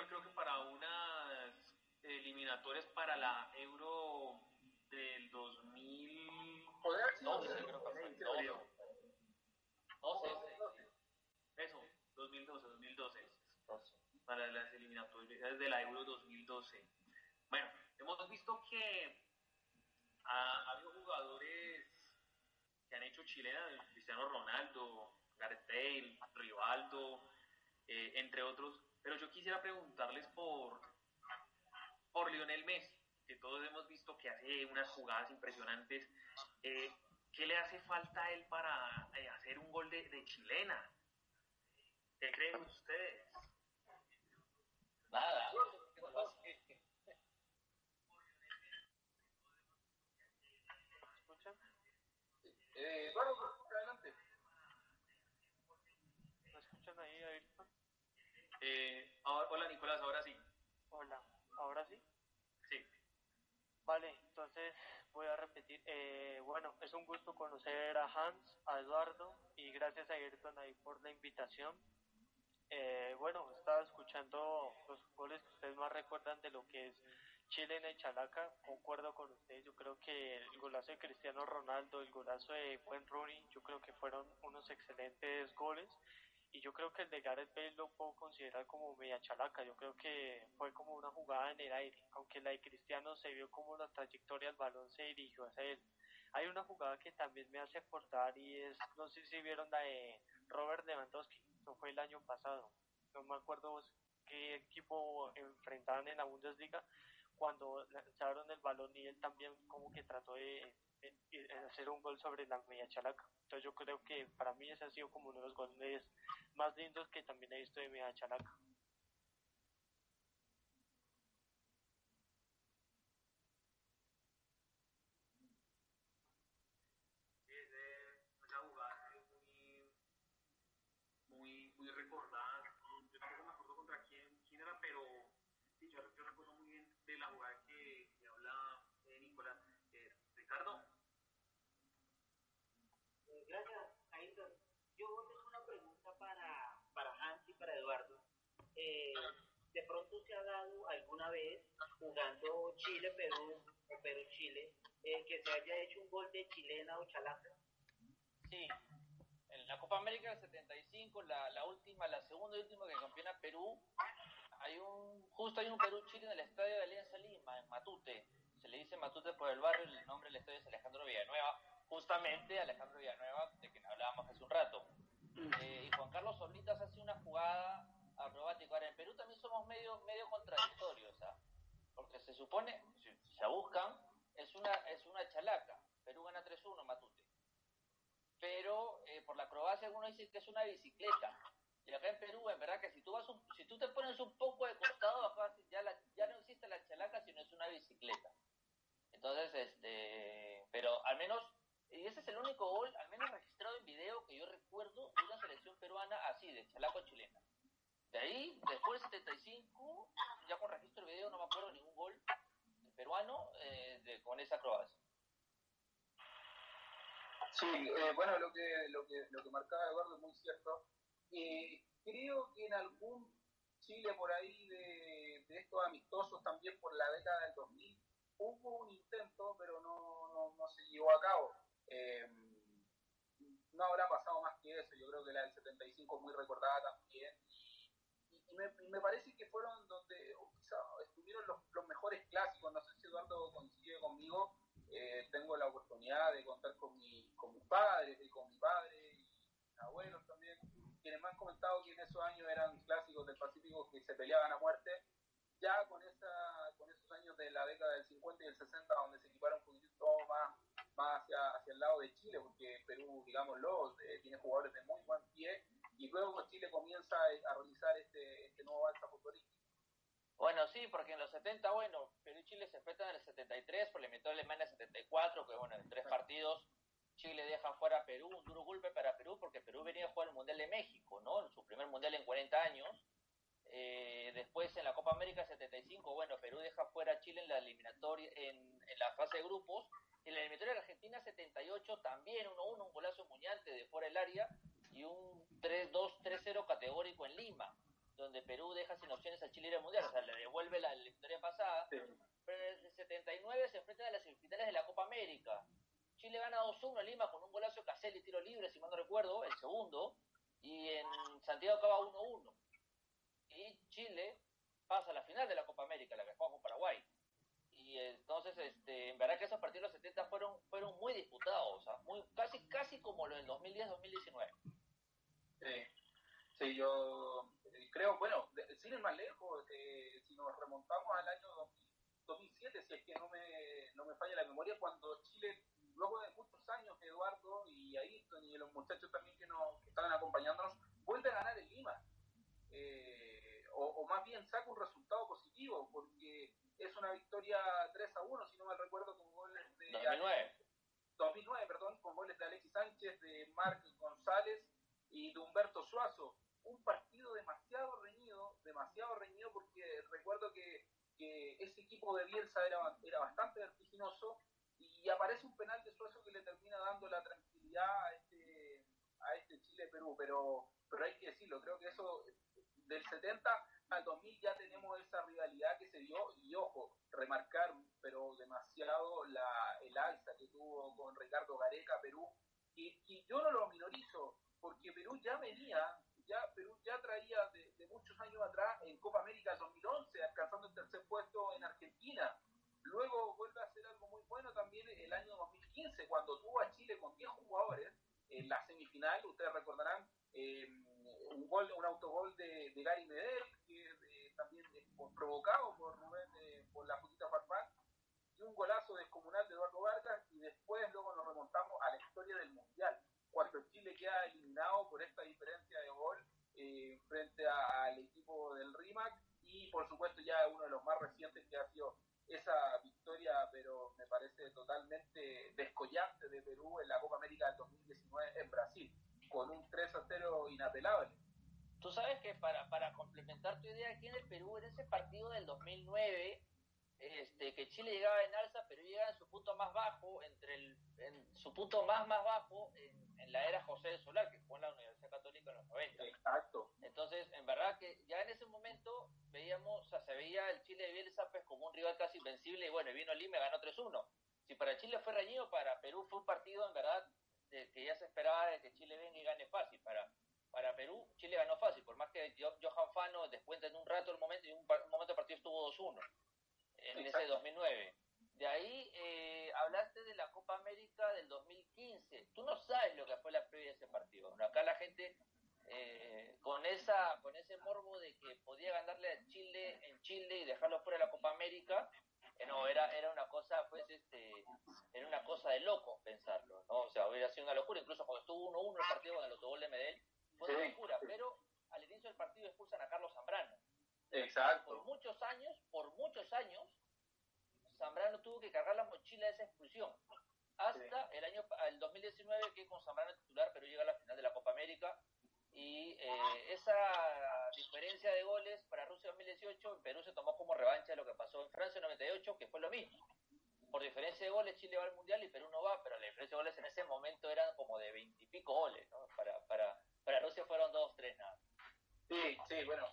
creo que para unas eliminatorias para la Euro del 2000. Podría creo que fue. No sé. Eso, 2012, 2012. Para las eliminatorias de la Euro 2012. Bueno, hemos visto que ha, habido jugadores que han hecho chilena, Cristiano Ronaldo, Gareth Bale, Rivaldo, eh, entre otros. Pero yo quisiera preguntarles por, por Lionel Messi, que todos hemos visto que hace unas jugadas impresionantes. Eh, ¿Qué le hace falta a él para eh, hacer un gol de, de chilena? ¿Qué creen ustedes? Nada. ¿Escuchan? Eh, Eduardo, adelante. ¿Me escuchan ahí, Ayrton? Eh, ahora, hola Nicolás, ahora sí. Hola, ¿ahora sí? Sí. Vale, entonces voy a repetir. Eh, bueno, es un gusto conocer a Hans, a Eduardo y gracias a Ayrton ahí por la invitación. Eh, bueno, estaba escuchando los goles que ustedes más recuerdan de lo que es Chile en el Chalaca. Concuerdo con ustedes. Yo creo que el golazo de Cristiano Ronaldo, el golazo de Buen Rooney, yo creo que fueron unos excelentes goles. Y yo creo que el de Gareth Bale lo puedo considerar como media chalaca. Yo creo que fue como una jugada en el aire. Aunque la de Cristiano se vio como la trayectoria del balón se dirigió hacia él. Hay una jugada que también me hace acordar y es, no sé si vieron la de Robert Lewandowski fue el año pasado. No me acuerdo qué equipo enfrentaban en la Bundesliga cuando lanzaron el balón y él también como que trató de, hacer un gol sobre la media chalaca. Entonces yo creo que para mí ese ha sido como uno de los goles más lindos que también he visto de media chalaca. eh, de pronto se ha dado alguna vez jugando Chile-Perú o Perú-Chile eh, que se haya hecho un gol de chilena o chalaca? Sí, en la Copa América del 75, la, la última, la segunda y última que campeona Perú, hay un, justo hay un Perú-Chile en el estadio de Alianza Lima, en Matute. Se le dice Matute por el barrio, el nombre del estadio es Alejandro Villanueva, justamente Alejandro Villanueva, de quien hablábamos hace un rato. Mm. Eh, y Juan Carlos Solitas hace una jugada acrobático. Ahora, en Perú también somos medio, medio contradictorios, ¿ah? porque se supone, si, buscan, es una, es una chalaca. Perú gana 3-1, Matute. Pero eh, por la acrobacia algunos dicen que es una bicicleta. Y acá en Perú, en verdad que si tú vas si tú te pones un poco de costado, ya, ya no existe la chalaca, sino es una bicicleta. Entonces, este, pero al menos, y ese es el único gol, al menos registrado en video que yo recuerdo de una selección peruana así, de chalaco chilena. De ahí, después del 75, ya con registro de video no me acuerdo ningún gol peruano eh, de, con esa acrobacia. Sí, eh, bueno, lo que, lo, que, lo que marcaba Eduardo es muy cierto. Eh, creo que en algún Chile por ahí de, estos amistosos también por la década del 2000 hubo un intento, pero no, no, se llevó a cabo. no habrá pasado más que eso, yo creo que la del 75 muy recordada también y me, parece que fueron donde estuvieron los, los, mejores clásicos. No sé si Eduardo coincide conmigo. Eh, tengo la oportunidad de contar con, mi, con mis padres y con mi padre y mis abuelos también, quienes me han comentado que en esos años eran clásicos del Pacífico peleaban a muerte, ya con, esa, con esos años de la década del 50 y el 60, donde se equiparon un poquito más, más hacia, hacia el lado de Chile, porque Perú, digámoslo, eh, tiene jugadores de muy buen pie, y luego Chile comienza a realizar este, este nuevo alza futbolístico. Bueno, sí, porque en los 70, bueno, Perú y Chile se enfrentan en el 73, por le metió Alemania en el 74, que bueno, en tres partidos Chile deja fuera a Perú, un duro golpe para Perú, porque Perú venía a jugar el Mundial de México, ¿no? En su primer Mundial en 40 años. Eh, después en la Copa América 75, bueno, Perú deja fuera a Chile en la eliminatoria, en, en la fase de grupos. En la eliminatoria de Argentina 78 también 1-1, un golazo muñante de fuera del área y un 3-2, 3-0 categórico en Lima donde Perú deja sin opciones a Chile ir al Mundial, o sea, le devuelve la victoria pasada, pero en el 79 se enfrentan a las semifinales de la Copa América. Chile gana 2-1 en Lima con un golazo de Caselli, tiro libre, si mal no recuerdo, el segundo, y en Santiago acaba 1-1. Y Chile pasa a la final de la Copa América, la que juega con Paraguay. Y entonces, este, en verdad que esos partidos de los 70 fueron, fueron muy disputados, o sea, muy, casi, casi como lo del 2010-2019. Sí. sí, yo creo, bueno, sin ir más lejos, eh, si nos remontamos al año 2007, si es que no me, no me falla la memoria, cuando Chile, luego de muchos años, Eduardo y Ayrton y los muchachos también que nos que estaban acompañándonos, vuelve a ganar en Lima. Eh, o, o, más bien saca un resultado positivo, porque es una victoria 3 a 1, si no mal recuerdo, con goles de... 2009. 2009, perdón, con goles de Alexis Sánchez, de Marc González y de Humberto Suazo un partido demasiado reñido, demasiado reñido porque recuerdo que, que ese equipo de Bielsa era, era bastante vertiginoso y aparece un penal de Suazo que le termina dando la tranquilidad a este, este Chile-Perú, pero, pero hay que decirlo, creo que eso del 70 al 2000 ya tenemos esa rivalidad que se dio y ojo, remarcar pero demasiado la, el alza que tuvo con Ricardo Gareca Perú y yo no lo minorizo porque Perú ya venía ya Perú ya traía de, de, muchos años atrás en Copa América 2011, alcanzando el tercer puesto en Argentina. Luego vuelve a hacer algo muy bueno también el año 2015, cuando tuvo a Chile con 10 jugadores en la semifinal. Ustedes recordarán eh, un gol, un autogol de, de Gary Medel, que eh, también por, provocado por Rubén, eh, por la putita Farfán, y un golazo descomunal de Eduardo Vargas, y después luego nos remontamos a la historia del Mundial cuando Chile queda eliminado por esta diferencia de gol eh, frente al equipo del RIMAC y por supuesto ya uno de los más recientes que ha sido esa victoria, pero me parece totalmente descollante de Perú en la Copa América del 2019 en Brasil, con un 3 a 0 inapelable. Tú sabes que para, para complementar tu idea aquí en el Perú, en ese partido del 2009, este, que Chile llegaba en alza, pero llegaba en su punto más bajo, entre el, en su punto más más bajo, en, en la era José de Solar, que fue en la Universidad Católica en los 90. Exacto. Entonces, en verdad que ya en ese momento veíamos, o sea, se veía el Chile de Bielsa pues, como un rival casi invencible, y bueno, vino Lima y ganó 3-1. Si para Chile fue reñido, para Perú fue un partido en verdad de, que ya se esperaba de que Chile venga y gane fácil. Para, para Perú, Chile ganó fácil, por más que Johan Fano descuenta en un rato el momento, y un, un momento el partido estuvo 2-1 en Exacto. ese 2009. De ahí eh, hablaste de la Copa América del 2015. Tú no sabes lo que fue la previa de ese partido. Bueno, acá la gente eh, con esa con ese morbo de que podía ganarle a Chile en Chile y dejarlo fuera de la Copa América, eh, no era era una cosa pues este era una cosa de loco pensarlo, ¿no? O sea, hubiera sido una locura. Incluso cuando estuvo 1-1 el partido con el autogol de fue una locura. Pero al inicio del partido expulsan a Carlos Zambrano. Exacto. Por muchos años, por muchos años, Zambrano tuvo que cargar la mochila de esa expulsión. Hasta sí. el año el 2019 que con Zambrano titular, pero llega a la final de la Copa América. Y eh, esa diferencia de goles para Rusia 2018 en Perú se tomó como revancha de lo que pasó en Francia 98, que fue lo mismo. Por diferencia de goles Chile va al Mundial y Perú no va, pero la diferencia de goles en ese momento eran como de veintipico goles. ¿no? Para, para, para Rusia fueron dos, tres nada. Sí, sí, bueno,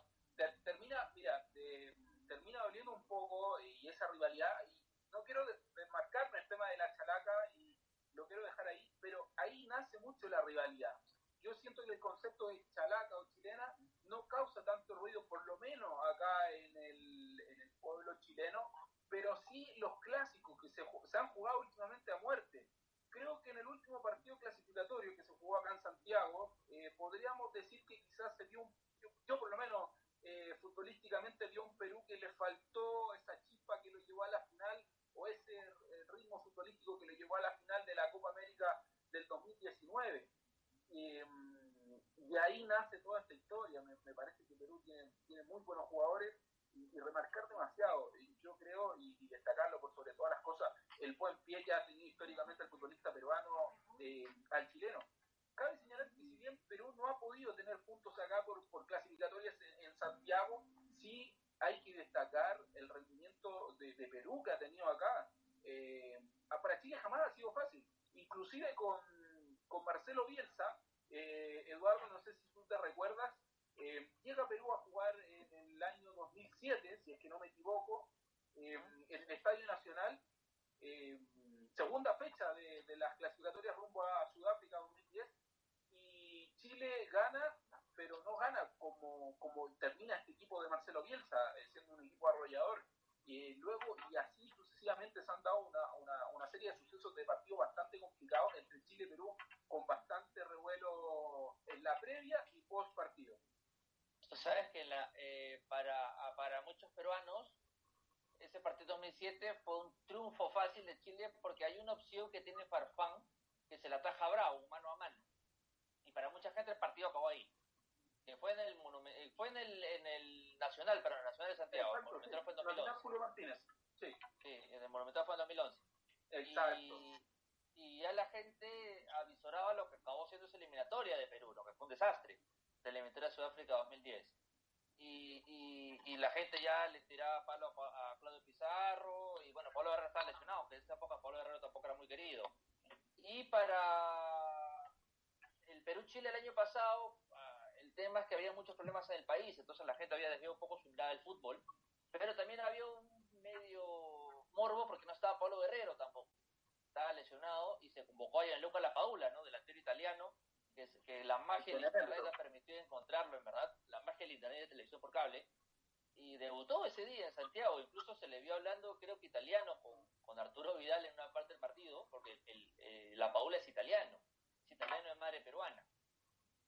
termina, mira, eh, termina doliendo un poco y esa rivalidad, y no quiero desmarcarme el tema de la chalaca y lo quiero dejar ahí, pero ahí nace mucho la rivalidad. Yo siento que el concepto de chalaca o chilena no causa tanto ruido, por lo menos acá en el, pueblo chileno, pero sí los clásicos que se, se han jugado últimamente a muerte. Creo que en el último partido clasificatorio que se jugó acá en Santiago, eh, podríamos decir que quizás se vio un, yo por lo menos eh, futbolísticamente vio un Perú que le faltó esa chispa que lo llevó a la final o ese eh, ritmo futbolístico que le llevó a la final de la Copa América del 2019. Eh, y mm, ahí nace toda esta historia. Me, parece que Perú tiene, tiene muy buenos jugadores y, remarcar demasiado. Y yo creo, y, destacarlo por sobre todas las cosas, el buen pie que ha tenido históricamente el futbolista peruano eh, al chileno. Cabe señalar que si bien Perú no ha podido tener puntos acá por, por clasificatorias en, Santiago, sí hay que destacar el rendimiento de, Perú que ha tenido acá. Eh, para Chile jamás ha sido fácil. Inclusive con, con Marcelo Bielsa, eh, Eduardo, no sé si tú te recuerdas, eh, llega Perú a jugar en el año 2007, si es que no me equivoco, eh, en el Estadio Nacional, segunda fecha de, las clasificatorias rumbo a Sudáfrica 2010, y Chile gana, pero no gana como, como termina este equipo de Marcelo Bielsa, siendo un equipo arrollador. Y luego, y así sucesivamente se han dado una, una, una serie de sucesos de partidos bastante complicados entre Chile y Perú, con bastante revuelo en la previa y post partido. Tú sabes que la, eh, para, para muchos peruanos ese partido 2007 fue un triunfo fácil de Chile porque hay una opción que tiene Farfán que se la ataja Bravo, mano a mano. Para mucha gente el partido acabó ahí. Que fue en el eh, fue en el, en el Nacional, pero en el Nacional de Santiago. el Monumental fue en 2011. Julio Martínez. Sí. Sí, el Monumental fue en 2011. Exacto. Y, y ya la gente avisoraba lo que acabó siendo esa eliminatoria de Perú, lo que fue un desastre, de la eliminatoria de Sudáfrica 2010. Y, y, y, la gente ya le tiraba palo a, Claudio Pizarro, y bueno, Pablo Guerrero estaba lesionado, que en esa época Pablo Guerrero tampoco era muy querido. Y para el Perú-Chile el año pasado, ah, el tema es que había muchos problemas en el país, entonces la gente había dejado un poco su mirada del fútbol, pero también había un medio morbo porque no estaba Pablo Guerrero tampoco. Estaba lesionado y se convocó a Gianluca Lapadula, ¿no? Delantero italiano, que, que la magia del internet ha permitido encontrarlo, en verdad, la magia del internet de televisión por cable. Y debutó ese día en Santiago, incluso se le vio hablando, creo que italiano, con, con Arturo Vidal en una parte del partido, porque el, eh, la Paula es italiano, es italiano de madre peruana.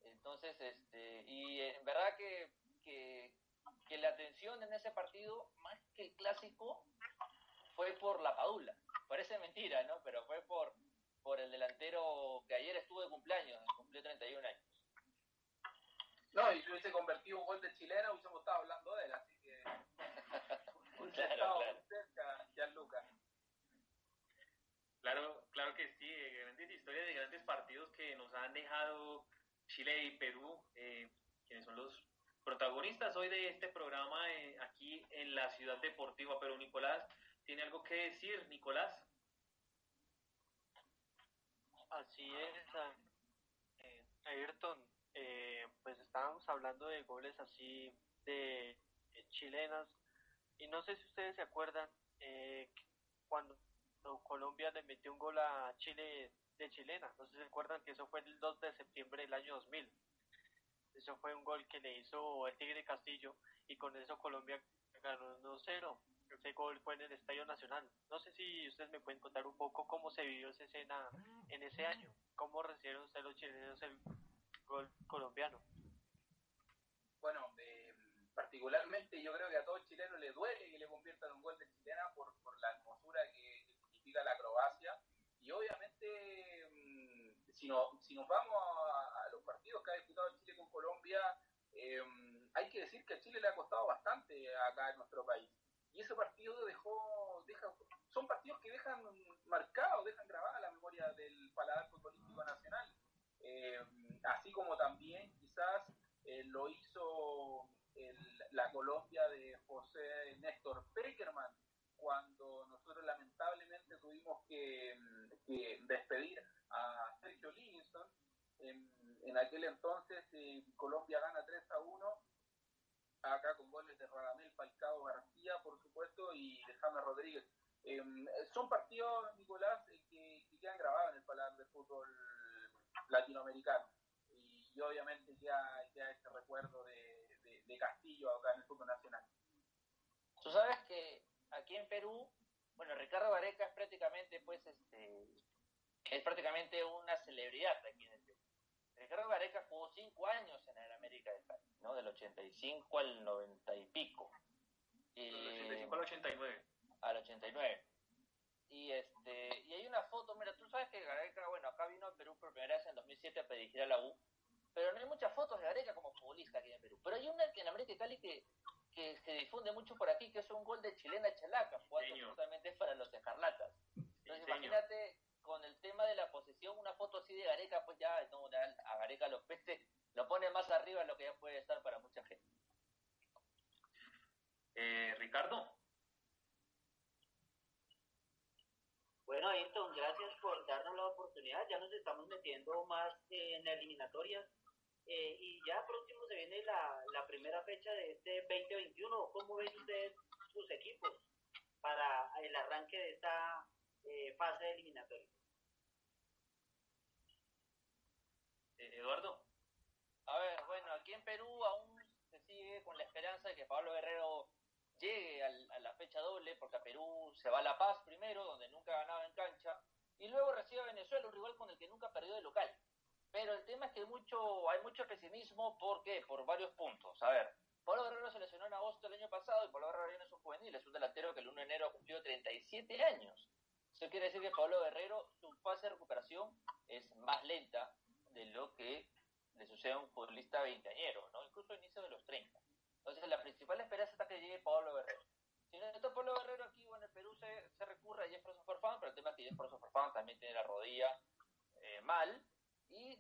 Entonces, este, y en verdad que, que, que la atención en ese partido, más que el clásico, fue por la Padula Parece mentira, ¿no? Pero fue por, por el delantero que ayer estuvo de cumpleaños, cumplió 31 años. No, y si hubiese convertido un gol de chilena, hubiésemos estado hablando de él, así que. <laughs> claro, claro. cerca, Gianluca. Claro, claro que sí, grandes historias de grandes partidos que nos han dejado Chile y Perú, eh, quienes son los protagonistas hoy de este programa eh, aquí en la ciudad deportiva. Pero Nicolás, ¿Tiene algo que decir, Nicolás? Así es, eh, Ayrton. Eh, pues estábamos hablando de goles así de chilenas y no sé si ustedes se acuerdan eh, cuando Colombia le metió un gol a Chile de chilena. No sé si se acuerdan que eso fue el 2 de septiembre del año 2000. Eso fue un gol que le hizo el Tigre Castillo y con eso Colombia ganó 1-0 ese gol fue en el Estadio Nacional. No sé si ustedes me pueden contar un poco cómo se vivió esa escena en ese año, cómo recibieron ustedes los chilenos el gol colombiano. Bueno, eh, particularmente yo creo que a todo chileno le duele que le conviertan un gol de chilena por, por la hermosura que, la acrobacia. Y obviamente, mm, si, no, si nos vamos a, los partidos que ha disputado Chile con Colombia, eh, hay que decir que a Chile le ha costado bastante acá en nuestro país y ese partido dejó, deja, son partidos que dejan marcado, dejan grabada la memoria del paladar futbolístico nacional, eh, así como también quizás eh, lo hizo la Colombia de José Néstor Peckerman, cuando nosotros lamentablemente tuvimos que, despedir a Sergio Livingston. En, aquel entonces eh, Colombia gana 3 a 1 acá con goles de Radamel, Falcao, García, por supuesto, y de James Rodríguez. Em, son partidos, Nicolás, eh, que, que, quedan grabados en el paladar del fútbol latinoamericano. Y, obviamente ya, ya este recuerdo de, de, Castillo acá en el fútbol nacional. Tú sabes que aquí en Perú, bueno, Ricardo Vareca es prácticamente, pues, este, es prácticamente una celebridad aquí en el Perú. Ricardo Vareca jugó cinco años en el América de Cali. ¿no? Del 85 al 90 y pico. Del 85 al 89. Al 89. Y este y hay una foto, mira, tú sabes que Gareca, bueno, acá vino a Perú por primera vez en 2007 a dirigir a la U, pero no hay muchas fotos de Gareca como futbolista aquí en Perú. Pero hay una en América de Cali que, que se difunde mucho por aquí, que es un gol de chilena Chalaca, jugando justamente para los escarlatas. Entonces, imagínate con el tema de la posesión, una foto así de Gareca, pues ya no, a Gareca lo peste, lo pone más arriba de lo que ya puede estar para mucha gente. Eh, Ricardo. Bueno, Ayrton, gracias por darnos la oportunidad. Ya nos estamos metiendo más en eliminatorias. Eh, y ya próximo se viene la, la primera fecha de este 2021. ¿Cómo ven ustedes sus equipos para el arranque de esta eh, fase eliminatoria? Eh, Eduardo. A ver, bueno, aquí en Perú aún se sigue con la esperanza de que Pablo Guerrero llegue a la fecha doble, porque a Perú se va a La Paz primero, donde nunca ganaba en cancha, y luego recibe a Venezuela, un rival con el que nunca perdió de local. Pero el tema es que mucho, hay mucho pesimismo, ¿por qué? Por varios puntos. A ver, Pablo Guerrero se lesionó en agosto del año pasado y Pablo Guerrero viene su juvenil, es un delantero que el 1 de enero cumplió 37 años. Eso quiere decir que Pablo Guerrero, su fase de recuperación es más lenta de lo que le sucede a un futbolista veinteañero, ¿no? Incluso a inicio de los 30. Entonces, la principal esperanza está que llegue Pablo Guerrero. Si no está Pablo Guerrero aquí, bueno, en Perú se, se recurre a Jefferson Farfán, pero el tema es que Jefferson Farfán también tiene la rodilla eh, mal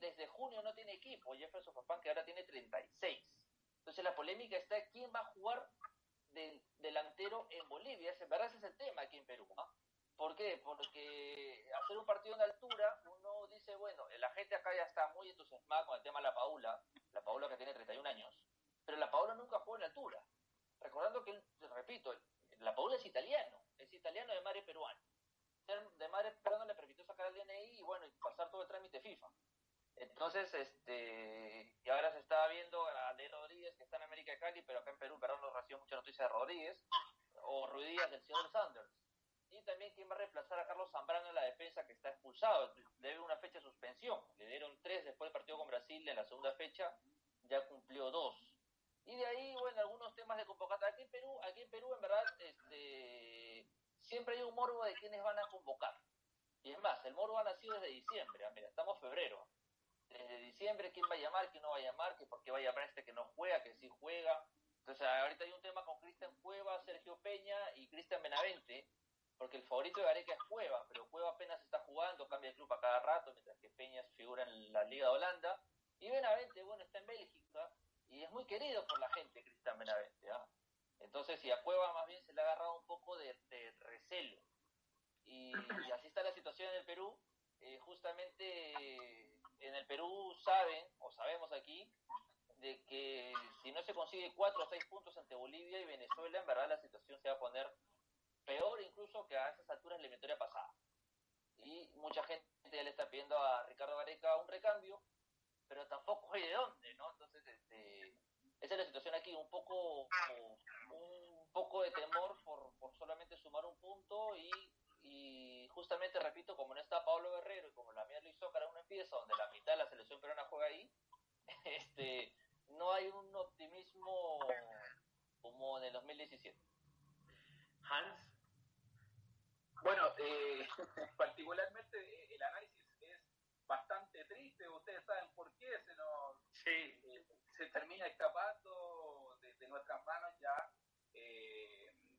desde junio no tiene equipo. Jefferson Farfán que ahora tiene 36. Entonces, la polémica está quién va a jugar de, delantero en Bolivia. Ese, ¿verdad? Ese es el tema aquí en Perú. ¿no? ¿Por qué? Porque hacer un partido en altura, uno dice, bueno, la gente acá ya está muy entusiasmada con el tema de la Paula, la Paula que tiene 31 años pero la Paola nunca jugó en altura. Recordando que, repito, la Paola es italiano, es italiano de madre peruana. De madre peruana le permitió sacar el DNI y bueno, y pasar todo el trámite FIFA. Entonces, este, y ahora se está viendo a De Rodríguez, que está en América de Cali, pero acá en Perú, perdón, no recibió mucha noticia de Rodríguez, o Ruidías del señor Sanders. Y también quién va a reemplazar a Carlos Zambrano en la defensa, que está expulsado, debe una fecha de suspensión. Le dieron tres después del partido con Brasil en la segunda fecha, ya cumplió dos. Y de ahí, bueno, algunos temas de convocatoria. Aquí en Perú, aquí en Perú, en verdad, este, siempre hay un morbo de quienes van a convocar. Y es más, el morbo ha nacido desde diciembre. Mira, estamos febrero. Desde diciembre, quién va a llamar, quién no va a llamar, que por qué va a llamar este que no juega, que sí juega. Entonces, ahorita hay un tema con Cristian Cueva, Sergio Peña y Cristian Benavente, porque el favorito de Gareca es Cueva, pero Cueva apenas está jugando, cambia de club a cada rato, mientras que Peña figura en la Liga de Holanda. Y Benavente, bueno, está en Bélgica, y es muy querido por la gente Cristian Benavente. ¿ah? Entonces, si a Cueva más bien se le ha agarrado un poco de, recelo. Y, así está la situación en el Perú. Eh, justamente en el Perú saben, o sabemos aquí, de que si no se consigue cuatro o seis puntos ante Bolivia y Venezuela, en verdad la situación se va a poner peor incluso que a esas alturas de la eliminatoria pasada. Y mucha gente ya le está pidiendo a Ricardo Gareca un recambio, pero tampoco hay de dónde, ¿no? Entonces, este, esa es la situación aquí, un poco, un poco de temor por, por solamente sumar un punto y, y justamente, repito, como no está Pablo Guerrero y como la mía lo hizo para una empieza, donde la mitad de la selección peruana juega ahí, <laughs> este, no hay un optimismo como en el 2017. Hans. Bueno, eh, <laughs> particularmente el análisis bastante triste, ustedes saben por qué se nos eh, se termina escapando de, nuestras manos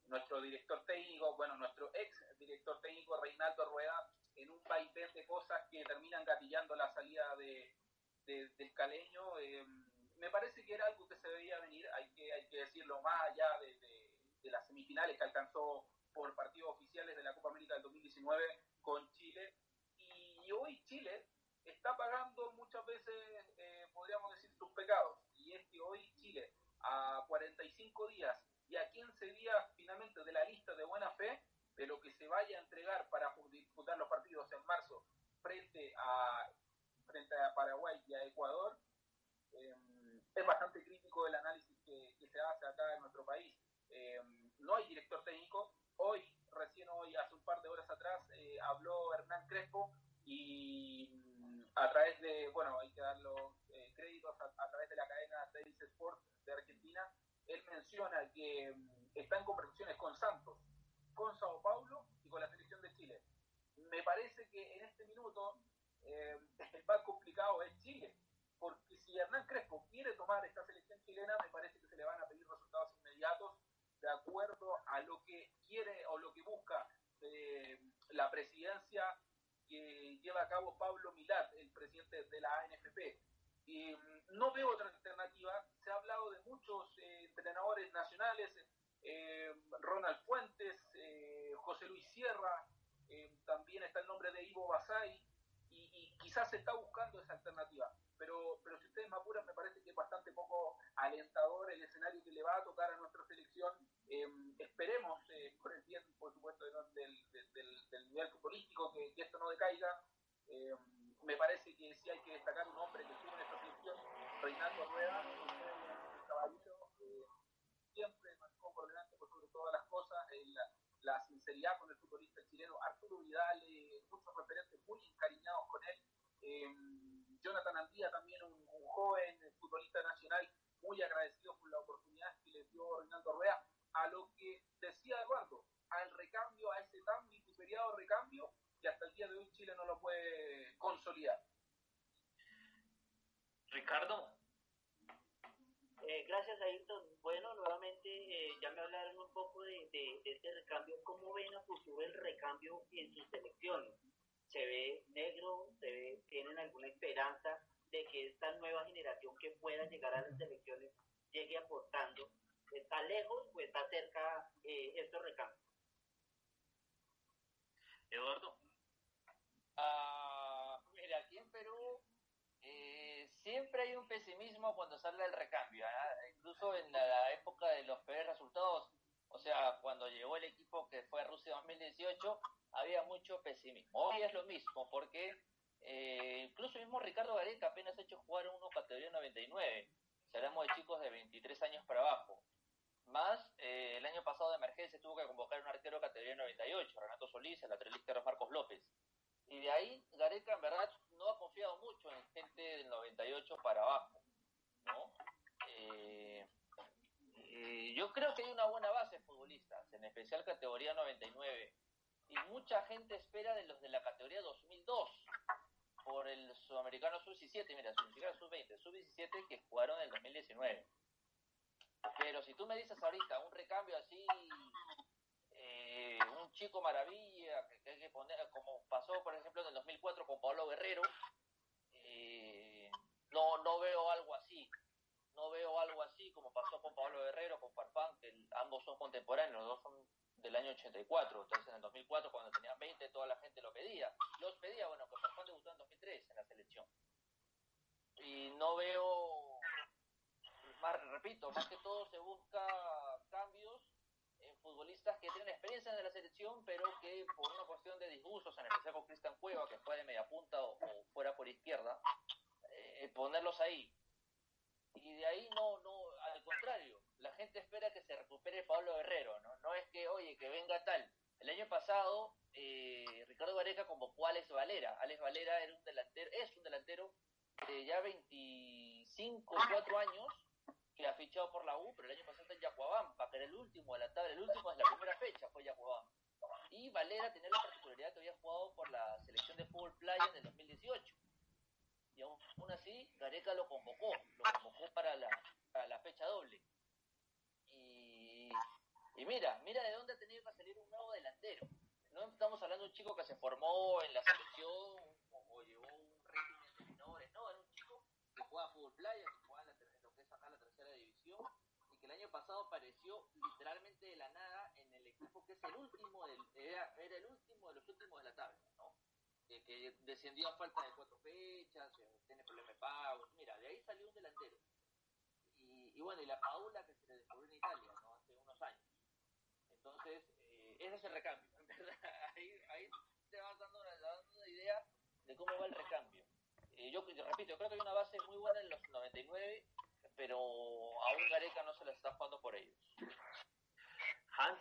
nuestro director técnico, bueno, nuestro ex director técnico Reinaldo Rueda, en un país de cosas que terminan gatillando la salida de, del caleño. Eh, me parece que era algo que se debía venir, hay que, hay que decirlo, más allá de, de las semifinales que alcanzó por partidos oficiales de la Copa América del 2019 con Chile. Y hoy Chile está pagando muchas veces, eh, podríamos decir, sus pecados. Y es que hoy Chile, a 45 días y a 15 días finalmente de la lista de buena fe, de lo que se vaya a entregar para disputar los partidos en marzo frente a, frente a Paraguay y a Ecuador, em, es bastante crítico el análisis que, se hace acá en nuestro país. Em, no hay director técnico. Hoy, recién hoy, hace un par de horas atrás, eh, habló Hernán Crespo y a través de, bueno, hay que dar los eh, créditos a, través de la cadena Sport de Argentina, él menciona que mm, está en conversaciones con Santos, con Sao Paulo y con la selección de Chile. me parece que en este minuto eh, el más complicado es Chile, porque si Hernán Crespo quiere tomar esta selección chilena, me parece que se le van a pedir resultados inmediatos de acuerdo a lo que quiere o lo que busca eh, la presidencia que lleva a cabo Pablo Milat, el presidente de la ANFP. Mm, no veo otra alternativa. Se ha hablado de muchos eh, entrenadores nacionales, eh, Ronald Fuentes, eh, José Luis Sierra, también está el nombre de Ivo Basay, y, quizás se está buscando esa alternativa. Pero, pero si ustedes me apuran, me parece que es bastante poco alentador el escenario que le va a tocar a nuestra selección. esperemos, por el bien, por supuesto, del, del, nivel futbolístico, que esto no decaiga me parece que sí hay que destacar un hombre que estuvo en esta selección, Reinaldo Rueda, un caballero eh, siempre marcó por delante por sobre todas las cosas eh, la, sinceridad con el futbolista chileno, Arturo Vidal, eh, muchos referentes muy encariñados con él, Jonathan Andía también un, joven futbolista nacional muy agradecido por la oportunidad que le dio Reinaldo Rueda, a lo que decía Eduardo, al recambio, a ese tan vituperiado recambio, que hasta el día de hoy Chile no lo puede consolidar. Ricardo. Eh, gracias, Ayrton. Bueno, nuevamente eh, ya me hablaron un poco de, de, este recambio. ¿Cómo ven a futuro el recambio en sus selecciones? ¿Se ve negro? ¿Se ve, ¿Tienen alguna esperanza de que esta nueva generación que pueda llegar a las selecciones llegue aportando? ¿Está lejos o está cerca eh, estos recambios? Eduardo. Ah, mira, aquí en Perú eh, siempre hay un pesimismo cuando sale el recambio, ¿ah? incluso en la, época de los peores resultados, o sea, cuando llegó el equipo que fue a Rusia 2018, había mucho pesimismo. Hoy es lo mismo, porque eh, incluso mismo Ricardo Gareca apenas ha hecho jugar uno categoría 99, si hablamos de chicos de 23 años para abajo. Más, eh, el año pasado de emergencia tuvo que convocar un arquero categoría 98, Renato Solís, el lateral izquierdo Marcos López. Y de ahí Gareca en verdad no ha confiado mucho en gente del 98 para abajo. ¿no? Eh, eh, yo creo que hay una buena base de futbolistas, en especial categoría 99. Y mucha gente espera de los de la categoría 2002 por el sudamericano sub-17, mira, sudamericano sub-20, sub-17 que jugaron en el 2019. Pero si tú me dices ahorita un recambio así, eh, un chico maravilla, que, hay que poner, como pasó por ejemplo en el 2004 con Pablo Guerrero, eh, no, no veo algo así. No veo algo así como pasó con Pablo Guerrero, con Farfán, que ambos son contemporáneos, los dos son del año 84. Entonces en el 2004, cuando tenían 20, toda la gente lo pedía. Los pedía, bueno, que Farfán debutó en 2003 en la selección. Y no veo repito, más que todo se busca cambios futbolistas que tienen experiencia en la selección, pero que por una cuestión de disgustos, en especial con Cristian Cueva, que fue de media punta o, fuera por izquierda, eh, ponerlos ahí. Y de ahí no, no, al contrario, la gente espera que se recupere Pablo Guerrero, ¿no? No es que, oye, que venga tal. El año pasado, eh, Ricardo Vareca convocó a Alex Valera. Alex Valera era un delantero, es un delantero de ya 25, 4 años, que ha fichado por la U, pero el año pasado está en Yacuabamba, que era el último de la tabla, el último de la primera fecha fue Yacuabamba. Y Valera tenía la particularidad que había jugado por la selección de fútbol playa en el 2018. Y aún, así, Gareca lo convocó, lo convocó para la, para la fecha doble. Y, y mira, mira de dónde ha tenido que salir un nuevo delantero. No estamos hablando de un chico que se formó en la selección o, o llevó un régimen de menores, no, era un chico que jugaba fútbol playa, y que el año pasado apareció literalmente de la nada en el equipo que es el último, del, era, era el último de los últimos de la tabla, ¿no? que descendió a falta de cuatro fechas, eh, tiene problemas de pagos, mira, de ahí salió un delantero. Y, y, bueno, y la Paula que se le descubrió en Italia, ¿no? Hace unos años. Entonces, eh, ese es el recambio, <laughs> verdad. Ahí, ahí te vas dando, una idea de cómo va el recambio. Eh, yo repito, yo creo que hay una base muy buena en los 99 pero aún Gareca no se la está jugando por ellos. Hans.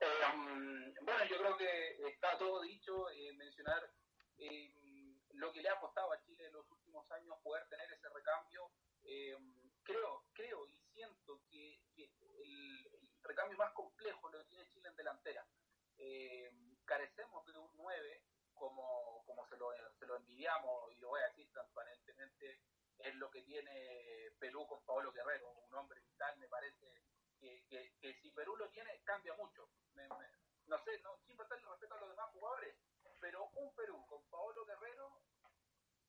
Eh, bueno, yo creo que está todo dicho, eh, mencionar eh, lo que le ha costado a Chile en los últimos años poder tener ese recambio. creo, creo y siento que, el, recambio más complejo lo tiene Chile en delantera. carecemos de un 9 como, como se, lo, se lo envidiamos, y lo voy a decir transparentemente, es lo que tiene Perú con Pablo Guerrero, un hombre vital, me parece que, que, si Perú lo tiene, cambia mucho. no sé, no, sin faltarle respeto a los demás jugadores, pero un Perú con Paolo Guerrero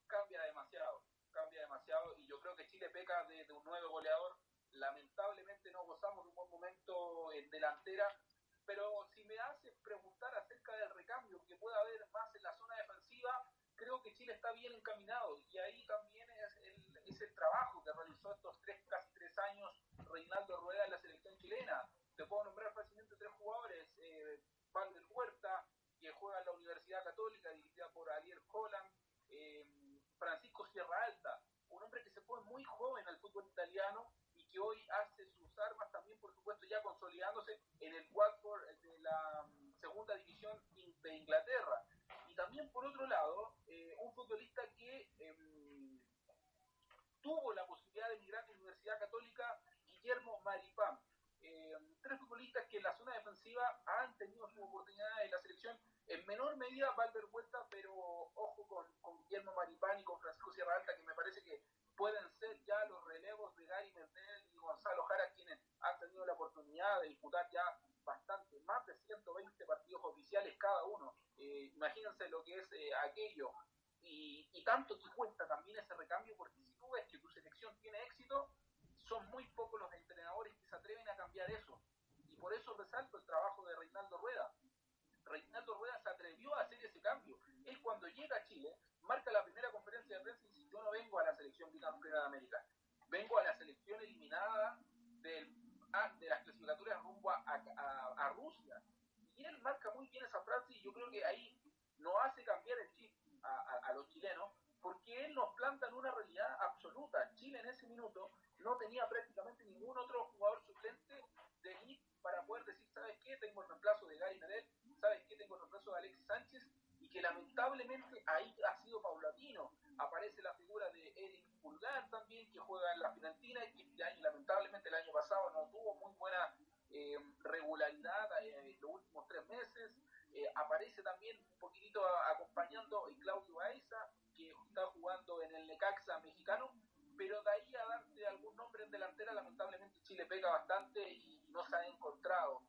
cambia demasiado, cambia demasiado, y yo creo que Chile peca de, de un nuevo goleador. Lamentablemente no gozamos de un buen momento en delantera, pero si me haces preguntar acerca del recambio que pueda haber más en la zona defensiva, creo que Chile está bien encaminado y ahí también es el, es el trabajo que realizó estos tres, casi tres años Reinaldo Rueda en la selección chilena. Te puedo nombrar fácilmente tres jugadores, eh, Valder Huerta, que juega en la Universidad Católica, dirigida por Ariel Holland, eh, Francisco Sierra Alta, un hombre que se fue muy joven al fútbol italiano y que hoy hace sus armas también, por supuesto, ya consolidándose en el Watford de la mm, segunda división de Inglaterra. Y también, por otro lado, eh, un futbolista que em, tuvo la posibilidad de emigrar a la Universidad Católica, Guillermo Maripán. Em, tres futbolistas que en la zona defensiva han tenido su oportunidad en la selección, en menor medida Valver Vuelta, pero ojo con, con Guillermo Maripán y con Francisco Sierra Alta, que me parece que pueden ser ya los relevos de Gary Mendel y Gonzalo Jara quienes han tenido la oportunidad de disputar ya bastante, más de 120 partidos oficiales cada uno. Eh, imagínense lo que es eh, aquello. Y, y, tanto que cuesta también ese recambio, porque si tú ves que tu selección tiene éxito, son muy pocos los entrenadores que se atreven a cambiar eso. Y por eso resalto el trabajo de Reinaldo Rueda. Reinaldo Rueda se atrevió a hacer ese cambio. Él cuando llega a Chile, marca la primera conferencia de prensa y dice, yo no vengo a la selección bicampeona de América, vengo a la selección eliminada del, de las clasificaturas rumbo a, a, Rusia. Y él marca muy bien esa frase y yo creo que ahí no hace cambiar el chip a, a los chilenos, porque él nos planta en una realidad absoluta. Chile en ese minuto no tenía prácticamente ningún otro jugador suplente de elite para poder decir, ¿sabes qué? Tengo el reemplazo de Gary Medel, ¿sabes qué? Tengo el reemplazo de Alexis Sánchez, y que lamentablemente ahí ha sido paulatino. Aparece la figura de Eric Pulgar también, que juega en la Finantina y que este lamentablemente el año pasado no tuvo muy buena eh, regularidad en eh, los últimos tres meses. Eh, aparece también un poquitito acompañando a Claudio Aiza, que está jugando en el Necaxa mexicano, pero de ahí a darte algún nombre en delantera, lamentablemente Chile pega bastante y no se ha encontrado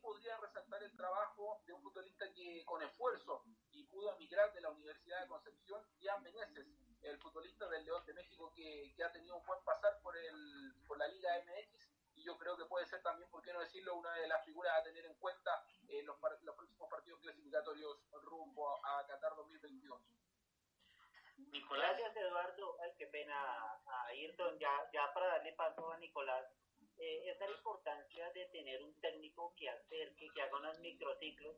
podría resaltar el trabajo de un futbolista que con esfuerzo y pudo emigrar de la Universidad de Concepción, Ian Meneses, el futbolista del León de México que, que, ha tenido un buen pasar por, el, por la Liga MX y yo creo que puede ser también, por qué no decirlo, una de las figuras a tener en cuenta en los, los próximos partidos clasificatorios rumbo a, Qatar 2022. Nicolás. Gracias Eduardo, Ay, qué pena Ayrton, ya, ya para darle paso a Nicolás, eh, es la importancia de tener un técnico que acerque, que haga unos microciclos,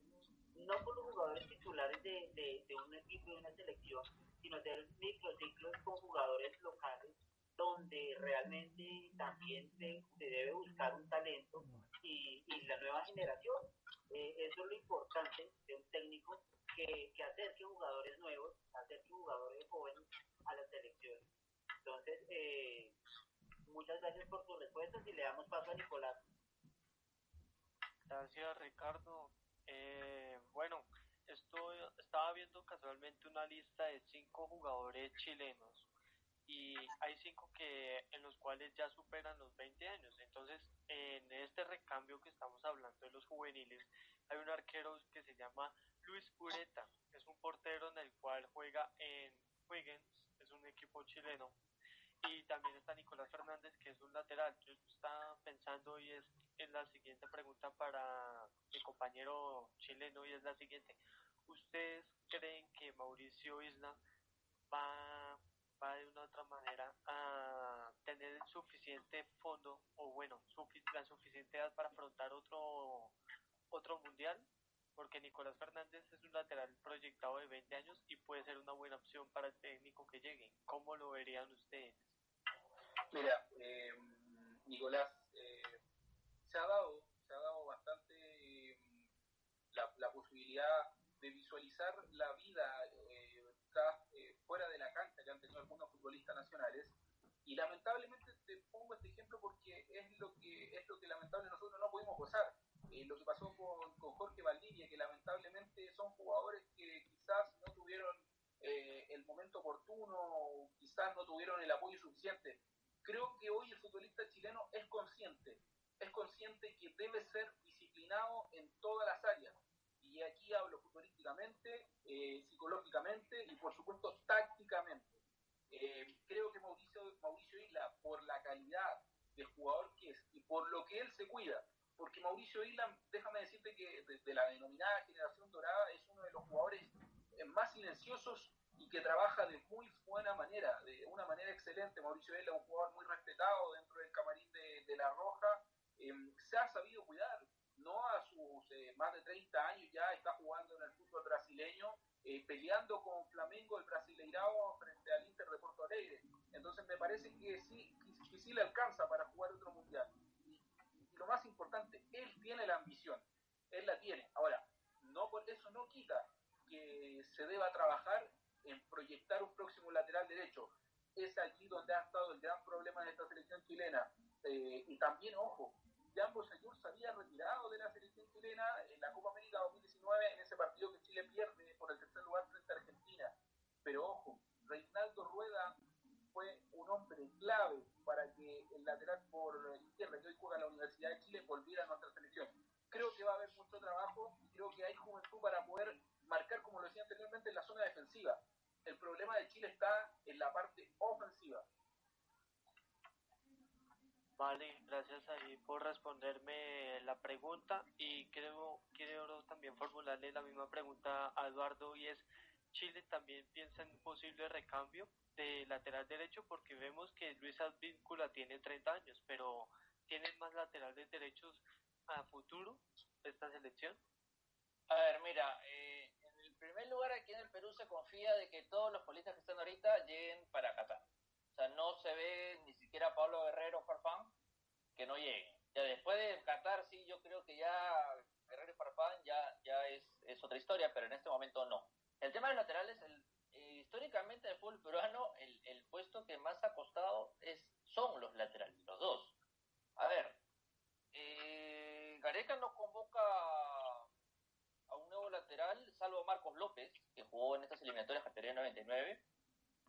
no con los jugadores titulares de, de, de un equipo, de una selección, sino hacer microciclos con jugadores locales donde realmente también se, se, debe buscar un talento y, y la nueva generación. Eh, eso es lo importante de un técnico que, que acerque jugadores nuevos, acerque jugadores jóvenes a las selecciones. Entonces, eh, Muchas gracias por tus respuestas y le damos paso a Nicolás. Gracias Ricardo. Eh, bueno, estoy, estaba viendo casualmente una lista de cinco jugadores chilenos y hay cinco que en los cuales ya superan los 20 años. Entonces, en este recambio que estamos hablando de los juveniles, hay un arquero que se llama Luis Pureta, es un portero en el cual juega en Wiggins, es un equipo chileno, y también está Nicolás Fernández, que es un lateral. Yo estaba pensando y es, en la siguiente pregunta para mi compañero chileno y es la siguiente. ¿Ustedes creen que Mauricio Isla va, va de una otra manera a tener suficiente fondo o bueno, la suficiente edad para afrontar otro, otro mundial? Porque Nicolás Fernández es un lateral proyectado de 20 años y puede ser una buena opción para el técnico que llegue. ¿Cómo lo verían ustedes? Mira, eh, Nicolás, eh, se ha dado, se ha dado bastante eh, la, posibilidad de visualizar la vida fuera de la cancha que han tenido algunos futbolistas nacionales y lamentablemente te pongo este ejemplo porque es lo que es lo que lamentablemente nosotros no pudimos gozar eh, lo que pasó con, con, Jorge Valdivia, que lamentablemente son jugadores que quizás no tuvieron eh, el momento oportuno, quizás no tuvieron el apoyo suficiente. Creo que hoy el futbolista chileno es consciente, es consciente que debe ser disciplinado en todas las áreas. Y aquí hablo futbolísticamente, eh, psicológicamente y por supuesto tácticamente. Eh, creo que Mauricio, Mauricio Isla, por la calidad de jugador que es y por lo que él se cuida, porque Mauricio Isla, déjame decirte que desde la denominada generación dorada es uno de los jugadores eh, más silenciosos y que trabaja de muy buena manera, de una manera excelente. Mauricio Isla un jugador muy respetado dentro del camarín de, de La Roja, em, se ha sabido cuidar, no a sus eh, más de 30 años ya está jugando en el fútbol brasileño, eh, peleando con Flamengo, el Brasileirao, frente al Inter de Porto Alegre. Entonces me parece que sí, que, sí le alcanza para jugar otro mundial. Lo más importante, él tiene la ambición, él la tiene. Ahora, no por eso no quita que se deba trabajar en proyectar un próximo lateral derecho. Es allí donde ha estado el gran problema de esta selección chilena. Eh, y también, ojo, Jambo Sayur se había retirado de la selección chilena en la Copa América 2019 en ese partido que Chile pierde por el tercer lugar frente a Argentina. Pero ojo, Reinaldo Rueda fue un hombre clave para que el lateral por izquierda que hoy juega la Universidad de Chile volviera a nuestra selección. Creo que va a haber mucho trabajo y creo que hay juventud para poder marcar, como lo decía anteriormente, en la zona defensiva. El problema de Chile está en la parte ofensiva. Vale, gracias ahí por responderme la pregunta y creo quiero también formularle la misma pregunta a Eduardo y es Chile también piensa en un posible recambio de lateral derecho porque vemos que Luis Advíncula tiene 30 años, pero ¿tienen más laterales derechos a futuro esta selección? A ver, mira, eh, en el primer lugar aquí en el Perú se confía de que todos los futbolistas que están ahorita lleguen para Qatar. O sea, no se ve ni siquiera Pablo Guerrero Farfán que no lleguen. Ya después de Qatar, sí, yo creo que ya Guerrero y Farfán ya, ya es, es otra historia, pero en este momento no. El tema de los laterales, el, eh, históricamente en el fútbol peruano, el, puesto que más ha costado es, son los laterales, los dos. A ver, eh, Gareca no convoca a un nuevo lateral, salvo Marcos López, que jugó en estas eliminatorias categoría 99,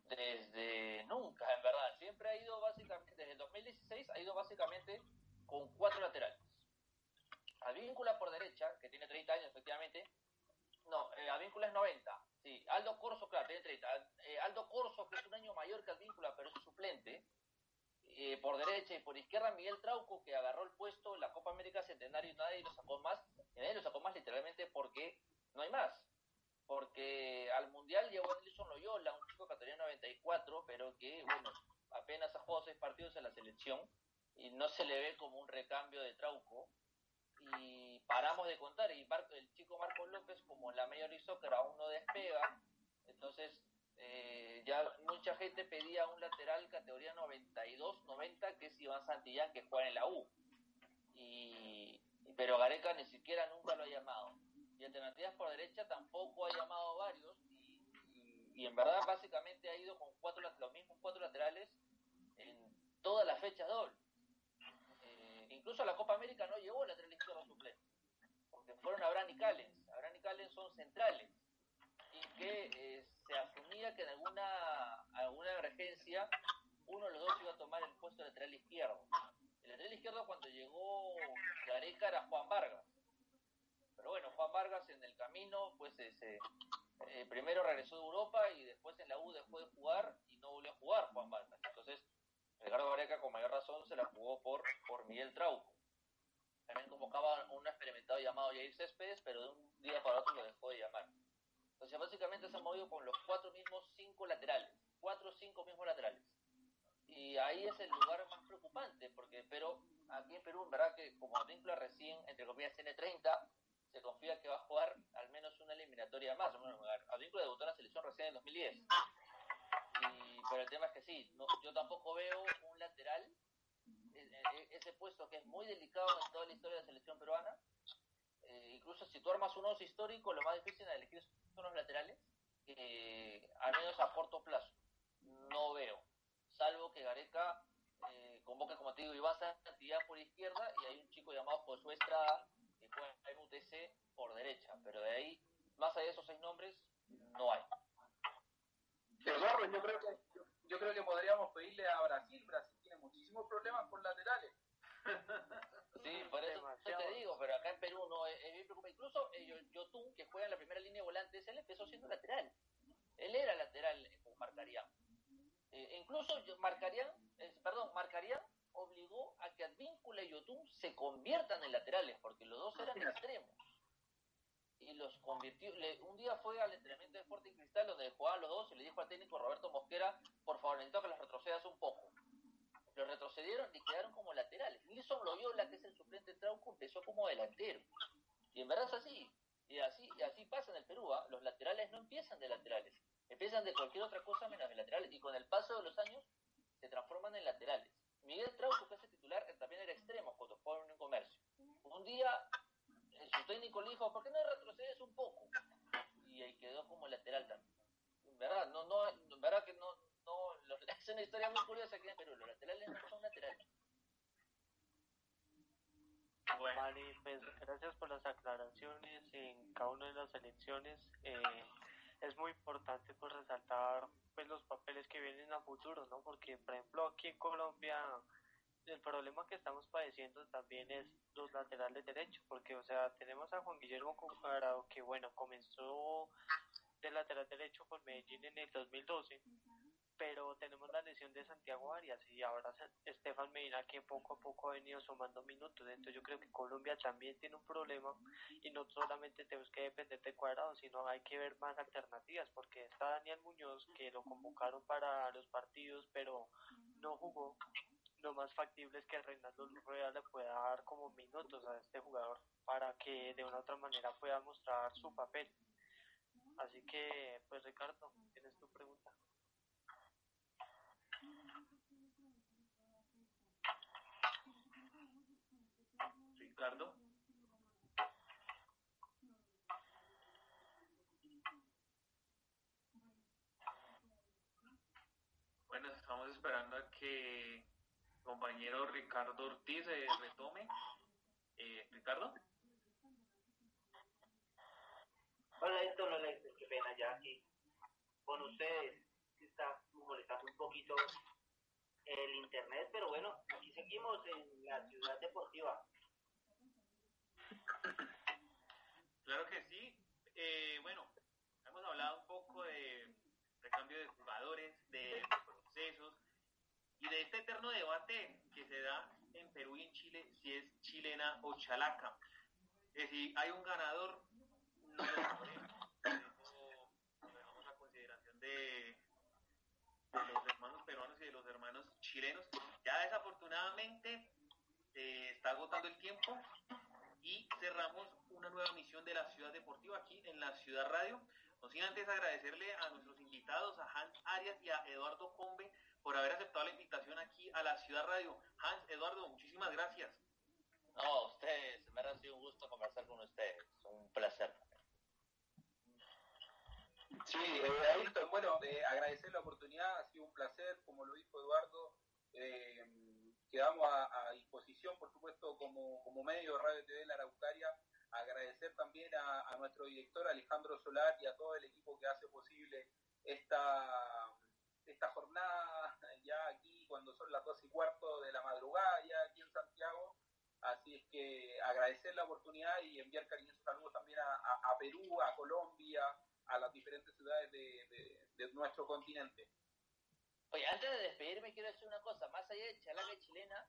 desde nunca, en verdad. Siempre ha ido básicamente, desde el 2016, ha ido básicamente con cuatro laterales. Advíncula por derecha, que tiene 30 años efectivamente. No, eh, Advíncula es 90. Sí, Aldo Corso, claro, tiene 30. Eh, Aldo Corso, que es un año mayor que Advíncula, pero es suplente. Eh, por derecha y por izquierda Miguel Trauco, que agarró el puesto en la Copa América Centenario y nadie lo sacó más. Y nadie lo sacó más literalmente porque no hay más porque al Mundial llegó Nelson Loyola, un chico categoría 94, pero que, bueno, apenas ha jugado seis partidos en la selección y no se le ve como un recambio de Trauco. Y paramos de contar, y el chico Marcos López, como en la Major League Soccer aún no despega, entonces eh, ya mucha gente pedía un lateral categoría 92-90, que es Iván Santillán, que juega en la U. Y, pero Gareca ni siquiera nunca lo ha llamado y alternativas por derecha tampoco ha llamado varios y, en verdad básicamente ha ido con cuatro los mismos cuatro laterales en todas las fechas doble. Eh, incluso a la Copa América no llegó el lateral izquierdo suplente, porque fueron Abraham y Callens. Abraham y Callens son centrales y que eh, se asumía que en alguna, alguna emergencia uno de los dos iba a tomar el puesto de lateral izquierdo. El lateral izquierdo cuando llegó Gareca era Juan Vargas pero bueno, Juan Vargas en el camino, pues ese, eh, primero regresó de Europa y después en la U dejó de jugar y no volvió a jugar Juan Vargas. Entonces, Edgardo Gareca con mayor razón se la jugó por, por Miguel Trauco. También convocaba un experimentado llamado Jair Céspedes, pero de un día para otro lo dejó de llamar. Entonces, básicamente se ha movido con los cuatro mismos cinco laterales, cuatro o cinco mismos laterales. Y ahí es el lugar más preocupante, porque pero aquí en Perú, en verdad que como Advíncula recién, entre comillas, tiene 30, se confía que va a jugar al menos una eliminatoria más. Bueno, Advíncula debutó en la selección recién en 2010. Pero el tema es que sí, no, yo tampoco veo un lateral, ese puesto que es muy delicado en toda la historia de la selección peruana. Eh, incluso si tú armas un once histórico, lo más difícil de elegir son los laterales, eh, al menos a corto plazo. No veo, salvo que Gareca eh, convoque, como te digo, Iván Santillán por izquierda y hay un chico llamado Josué Estrada que juega en UTC por derecha, pero de ahí, más allá de esos seis nombres, no hay. Pero creo que podríamos pedirle a Brasil. Brasil tiene muchísimos problemas con laterales. <laughs> Sí, por eso te digo, pero acá en Perú no es, bien preocupante. Incluso eh, Yotun, que juega en la primera línea de volantes, él empezó siendo lateral. Él era lateral con Marcarían. Eh, incluso Marcarían, eh, perdón, Marcarían obligó a que Advíncula y Yotun se conviertan en laterales, porque los dos eran extremos. Y los convirtió. un día fue al entrenamiento de Sporting Cristal, donde jugaban los dos, y le dijo al técnico Roberto Mosquera, por favor, necesito que los retrocedas un poco. Los retrocedieron y quedaron como laterales. Nilson Loyola, que es el suplente de Trauco, empezó como delantero. Y en verdad es así. Y así, y así pasa en el Perú. ¿ah? Los laterales no empiezan de laterales. Empiezan de cualquier otra cosa menos de laterales. Y con el paso de los años se transforman en laterales. Miguel Trauco, que es el titular, también era extremo cuando jugaba en un comercio. Un día su técnico le dijo, ¿por qué no retrocedes un poco? Y ahí quedó como lateral también. En verdad, no, no, verdad que no, no, <laughs> es una historia muy curiosa aquí en Perú, los laterales no son laterales. Bueno. Vale, pues gracias por las aclaraciones en cada una de las elecciones. Eh, es muy importante pues resaltar pues los papeles que vienen a futuro, ¿no? Porque por ejemplo aquí en Colombia el problema que estamos padeciendo también es los laterales derechos, porque o sea tenemos a Juan Guillermo Cuadrado que bueno comenzó de lateral derecho con Medellín en el 2012 pero tenemos la lesión de Santiago Arias y ahora Estefan Medina que poco a poco ha venido sumando minutos. Entonces yo creo que Colombia también tiene un problema y no solamente tenemos que depender de Cuadrado, sino hay que ver más alternativas porque está Daniel Muñoz que lo convocaron para los partidos pero no jugó. Lo más factible es que Reinaldo Rueda le pueda dar como minutos a este jugador para que de una u otra manera pueda mostrar su papel. Así que, pues Ricardo, tienes tu pregunta. Ricardo. Bueno, estamos esperando a que compañero Ricardo Ortiz se retome. Eh, Ricardo. Hola Héctor, hola Héctor, qué pena ya aquí con ustedes. Está molestando un poquito el internet, pero bueno, aquí seguimos en la ciudad deportiva. Claro que sí. Eh, bueno, hemos hablado un poco de recambio de jugadores, de de este eterno debate que se da en Perú y en Chile si es chilena o chalaca. Es decir, hay un ganador, no lo sabemos. Eso dejamos a consideración de, de los hermanos peruanos y de los hermanos chilenos. Ya desafortunadamente eh, está agotando el tiempo y cerramos una nueva misión de la Ciudad Deportiva aquí en la Ciudad Radio. No sin antes agradecerle a nuestros invitados, a Hans Arias y a Eduardo Combe, por haber aceptado la invitación aquí a la Ciudad Radio. Hans, Eduardo, muchísimas gracias. No, ustedes, me ha sido un gusto conversar con ustedes, un placer. Sí, eh, bueno, eh, agradecer la oportunidad, ha sido un placer, como lo dijo Eduardo. Eh, quedamos a, disposición, por supuesto, como, como medio de Radio TV La Araucaria, agradecer también a, nuestro director Alejandro Solar y a todo el equipo que hace posible esta, esta jornada <laughs> ya aquí cuando son las dos y cuarto de la madrugada ya aquí en Santiago. Así es que agradecer la oportunidad y enviar cariñosos saludos también a, Perú, a Colombia, a las diferentes ciudades de nuestro continente. Oye, antes de despedirme quiero decir una cosa, más allá de Chalaca Chilena,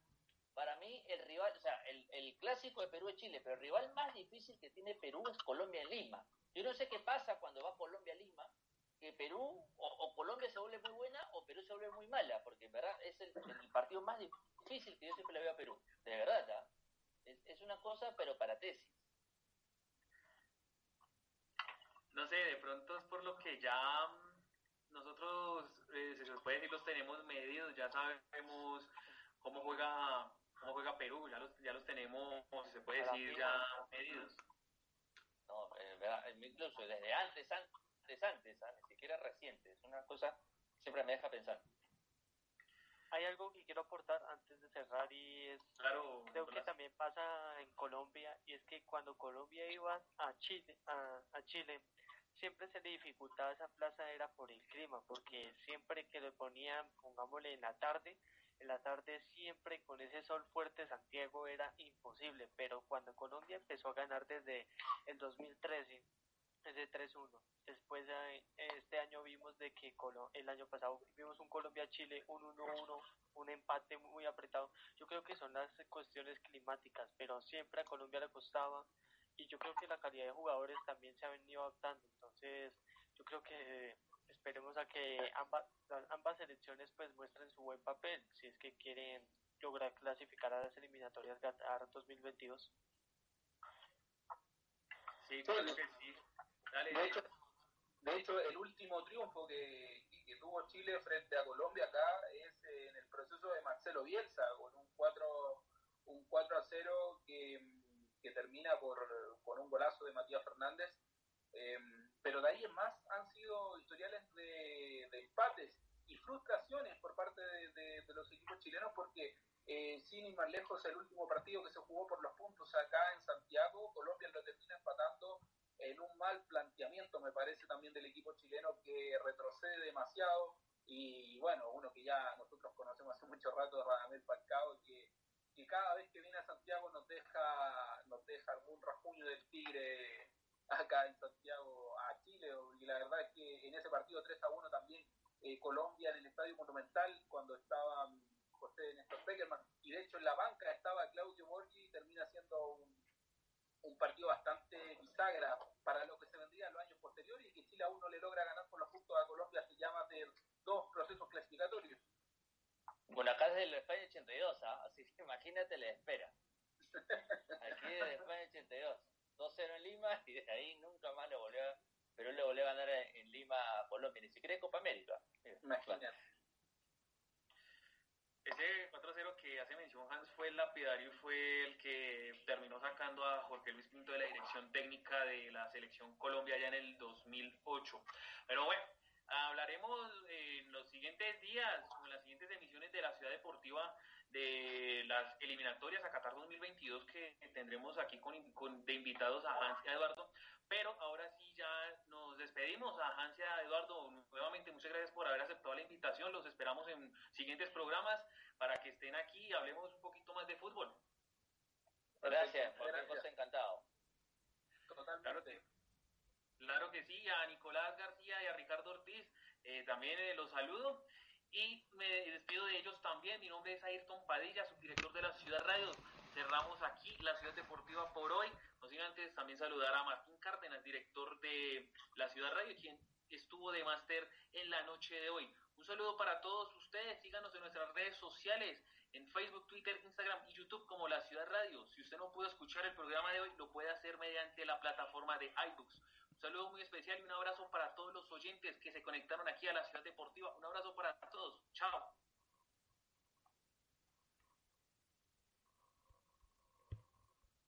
para mí el rival, o sea, el, el clásico de Perú es Chile, pero el rival más difícil que tiene Perú es Colombia en Lima. Yo no sé qué pasa cuando va Colombia a Lima, que Perú o, Colombia se vuelve muy buena o Perú se vuelve muy mala, porque en verdad es el, partido más difícil que yo siempre le veo a Perú, de verdad, ¿ah? es, es una cosa pero para tesis. No sé, de pronto es por lo que ya nosotros, eh, se puede decir, los tenemos medidos, ya sabemos cómo juega cómo juega Perú, ya los, ya los tenemos, se puede decir, ya medidos. No, eh, verdad, incluso desde antes, antes, antes, ¿ah? ni siquiera reciente, es una cosa siempre me deja pensar. Hay algo que quiero aportar antes de cerrar y es, claro, creo que también pasa en Colombia y es que cuando Colombia iba a Chile, a, a Chile siempre se le dificultaba esa plaza era por el clima, porque siempre que lo ponían, pongámosle en la tarde, en la tarde siempre con ese sol fuerte Santiago era imposible, pero cuando Colombia empezó a ganar desde el 2013, desde 3-1, después este año vimos de que el año pasado vimos un Colombia-Chile, un 1-1, un empate muy apretado, yo creo que son las cuestiones climáticas, pero siempre a Colombia le costaba y yo creo que la calidad de jugadores también se ha venido adaptando, entonces yo creo que esperemos a que ambas, ambas selecciones pues muestren su buen papel si es que quieren lograr clasificar a las eliminatorias Qatar 2022. Sí, claro que sí. De, hecho, de hecho, el último triunfo que, que, tuvo Chile frente a Colombia acá es en el proceso de Marcelo Bielsa, con un 4, un 4 a 0 que, que termina por, por un golazo de Matías Fernández. Eh, pero de ahí en más han sido historiales de, empates y frustraciones por parte de, los equipos chilenos porque eh, sin ir más lejos el último partido que se jugó por los puntos acá en Santiago, Colombia lo termina empatando en un mal planteamiento me parece también del equipo chileno que retrocede demasiado. Y bueno, uno que ya nosotros conocemos hace mucho rato, Radamel Falcao, que, que cada vez que viene a Santiago nos deja, nos deja algún rasguño del tigre acá en Santiago a Chile, y la verdad es que en ese partido 3 a 1 también eh, Colombia en el Estadio Monumental, cuando estaba José Néstor Beckerman, y de hecho en la banca estaba Claudio Borgi, termina siendo un, un partido bastante bisagra para lo que se vendría en los años posteriores y que Chile aún no le logra ganar por los puntos a Colombia se llama de dos procesos clasificatorios. Bueno, acá es del España 82, ¿ah? así que imagínate la espera. Aquí es del España 82. 2-0 en Lima y desde ahí nunca más lo volvió, pero él le volvió a ganar en Lima a Colombia, ni siquiera en Copa América. Imagínate. Ese 4-0 que hace mención Hans fue el lapidario y fue el que terminó sacando a Jorge Luis Pinto de la dirección técnica de la selección Colombia ya en el 2008. Pero bueno, hablaremos en los siguientes días, en las siguientes emisiones de la Ciudad Deportiva de las eliminatorias a Qatar 2022 que tendremos aquí con, de invitados a Hans y a Eduardo. Pero ahora sí ya nos despedimos a Hans y a Eduardo. Nuevamente muchas gracias por haber aceptado la invitación. Los esperamos en siguientes programas para que estén aquí y hablemos un poquito más de fútbol. Gracias, cosa encantado. Claro que, claro que sí, a Nicolás García y a Ricardo Ortiz eh, también eh, los saludo y me despido de ellos también. Mi nombre es Ayrton Padilla, subdirector de la Ciudad Radio. Cerramos aquí la Ciudad Deportiva por hoy. No sin antes también saludar a Martín Cárdenas, director de la Ciudad Radio, quien estuvo de máster en la noche de hoy. Un saludo para todos ustedes. Síganos en nuestras redes sociales, en Facebook, Twitter, Instagram y YouTube como La Ciudad Radio. Si usted no pudo escuchar el programa de hoy, lo puede hacer mediante la plataforma de iBooks saludo muy especial y un abrazo para todos los oyentes que se conectaron aquí a la Ciudad Deportiva. Un abrazo para todos. Chao.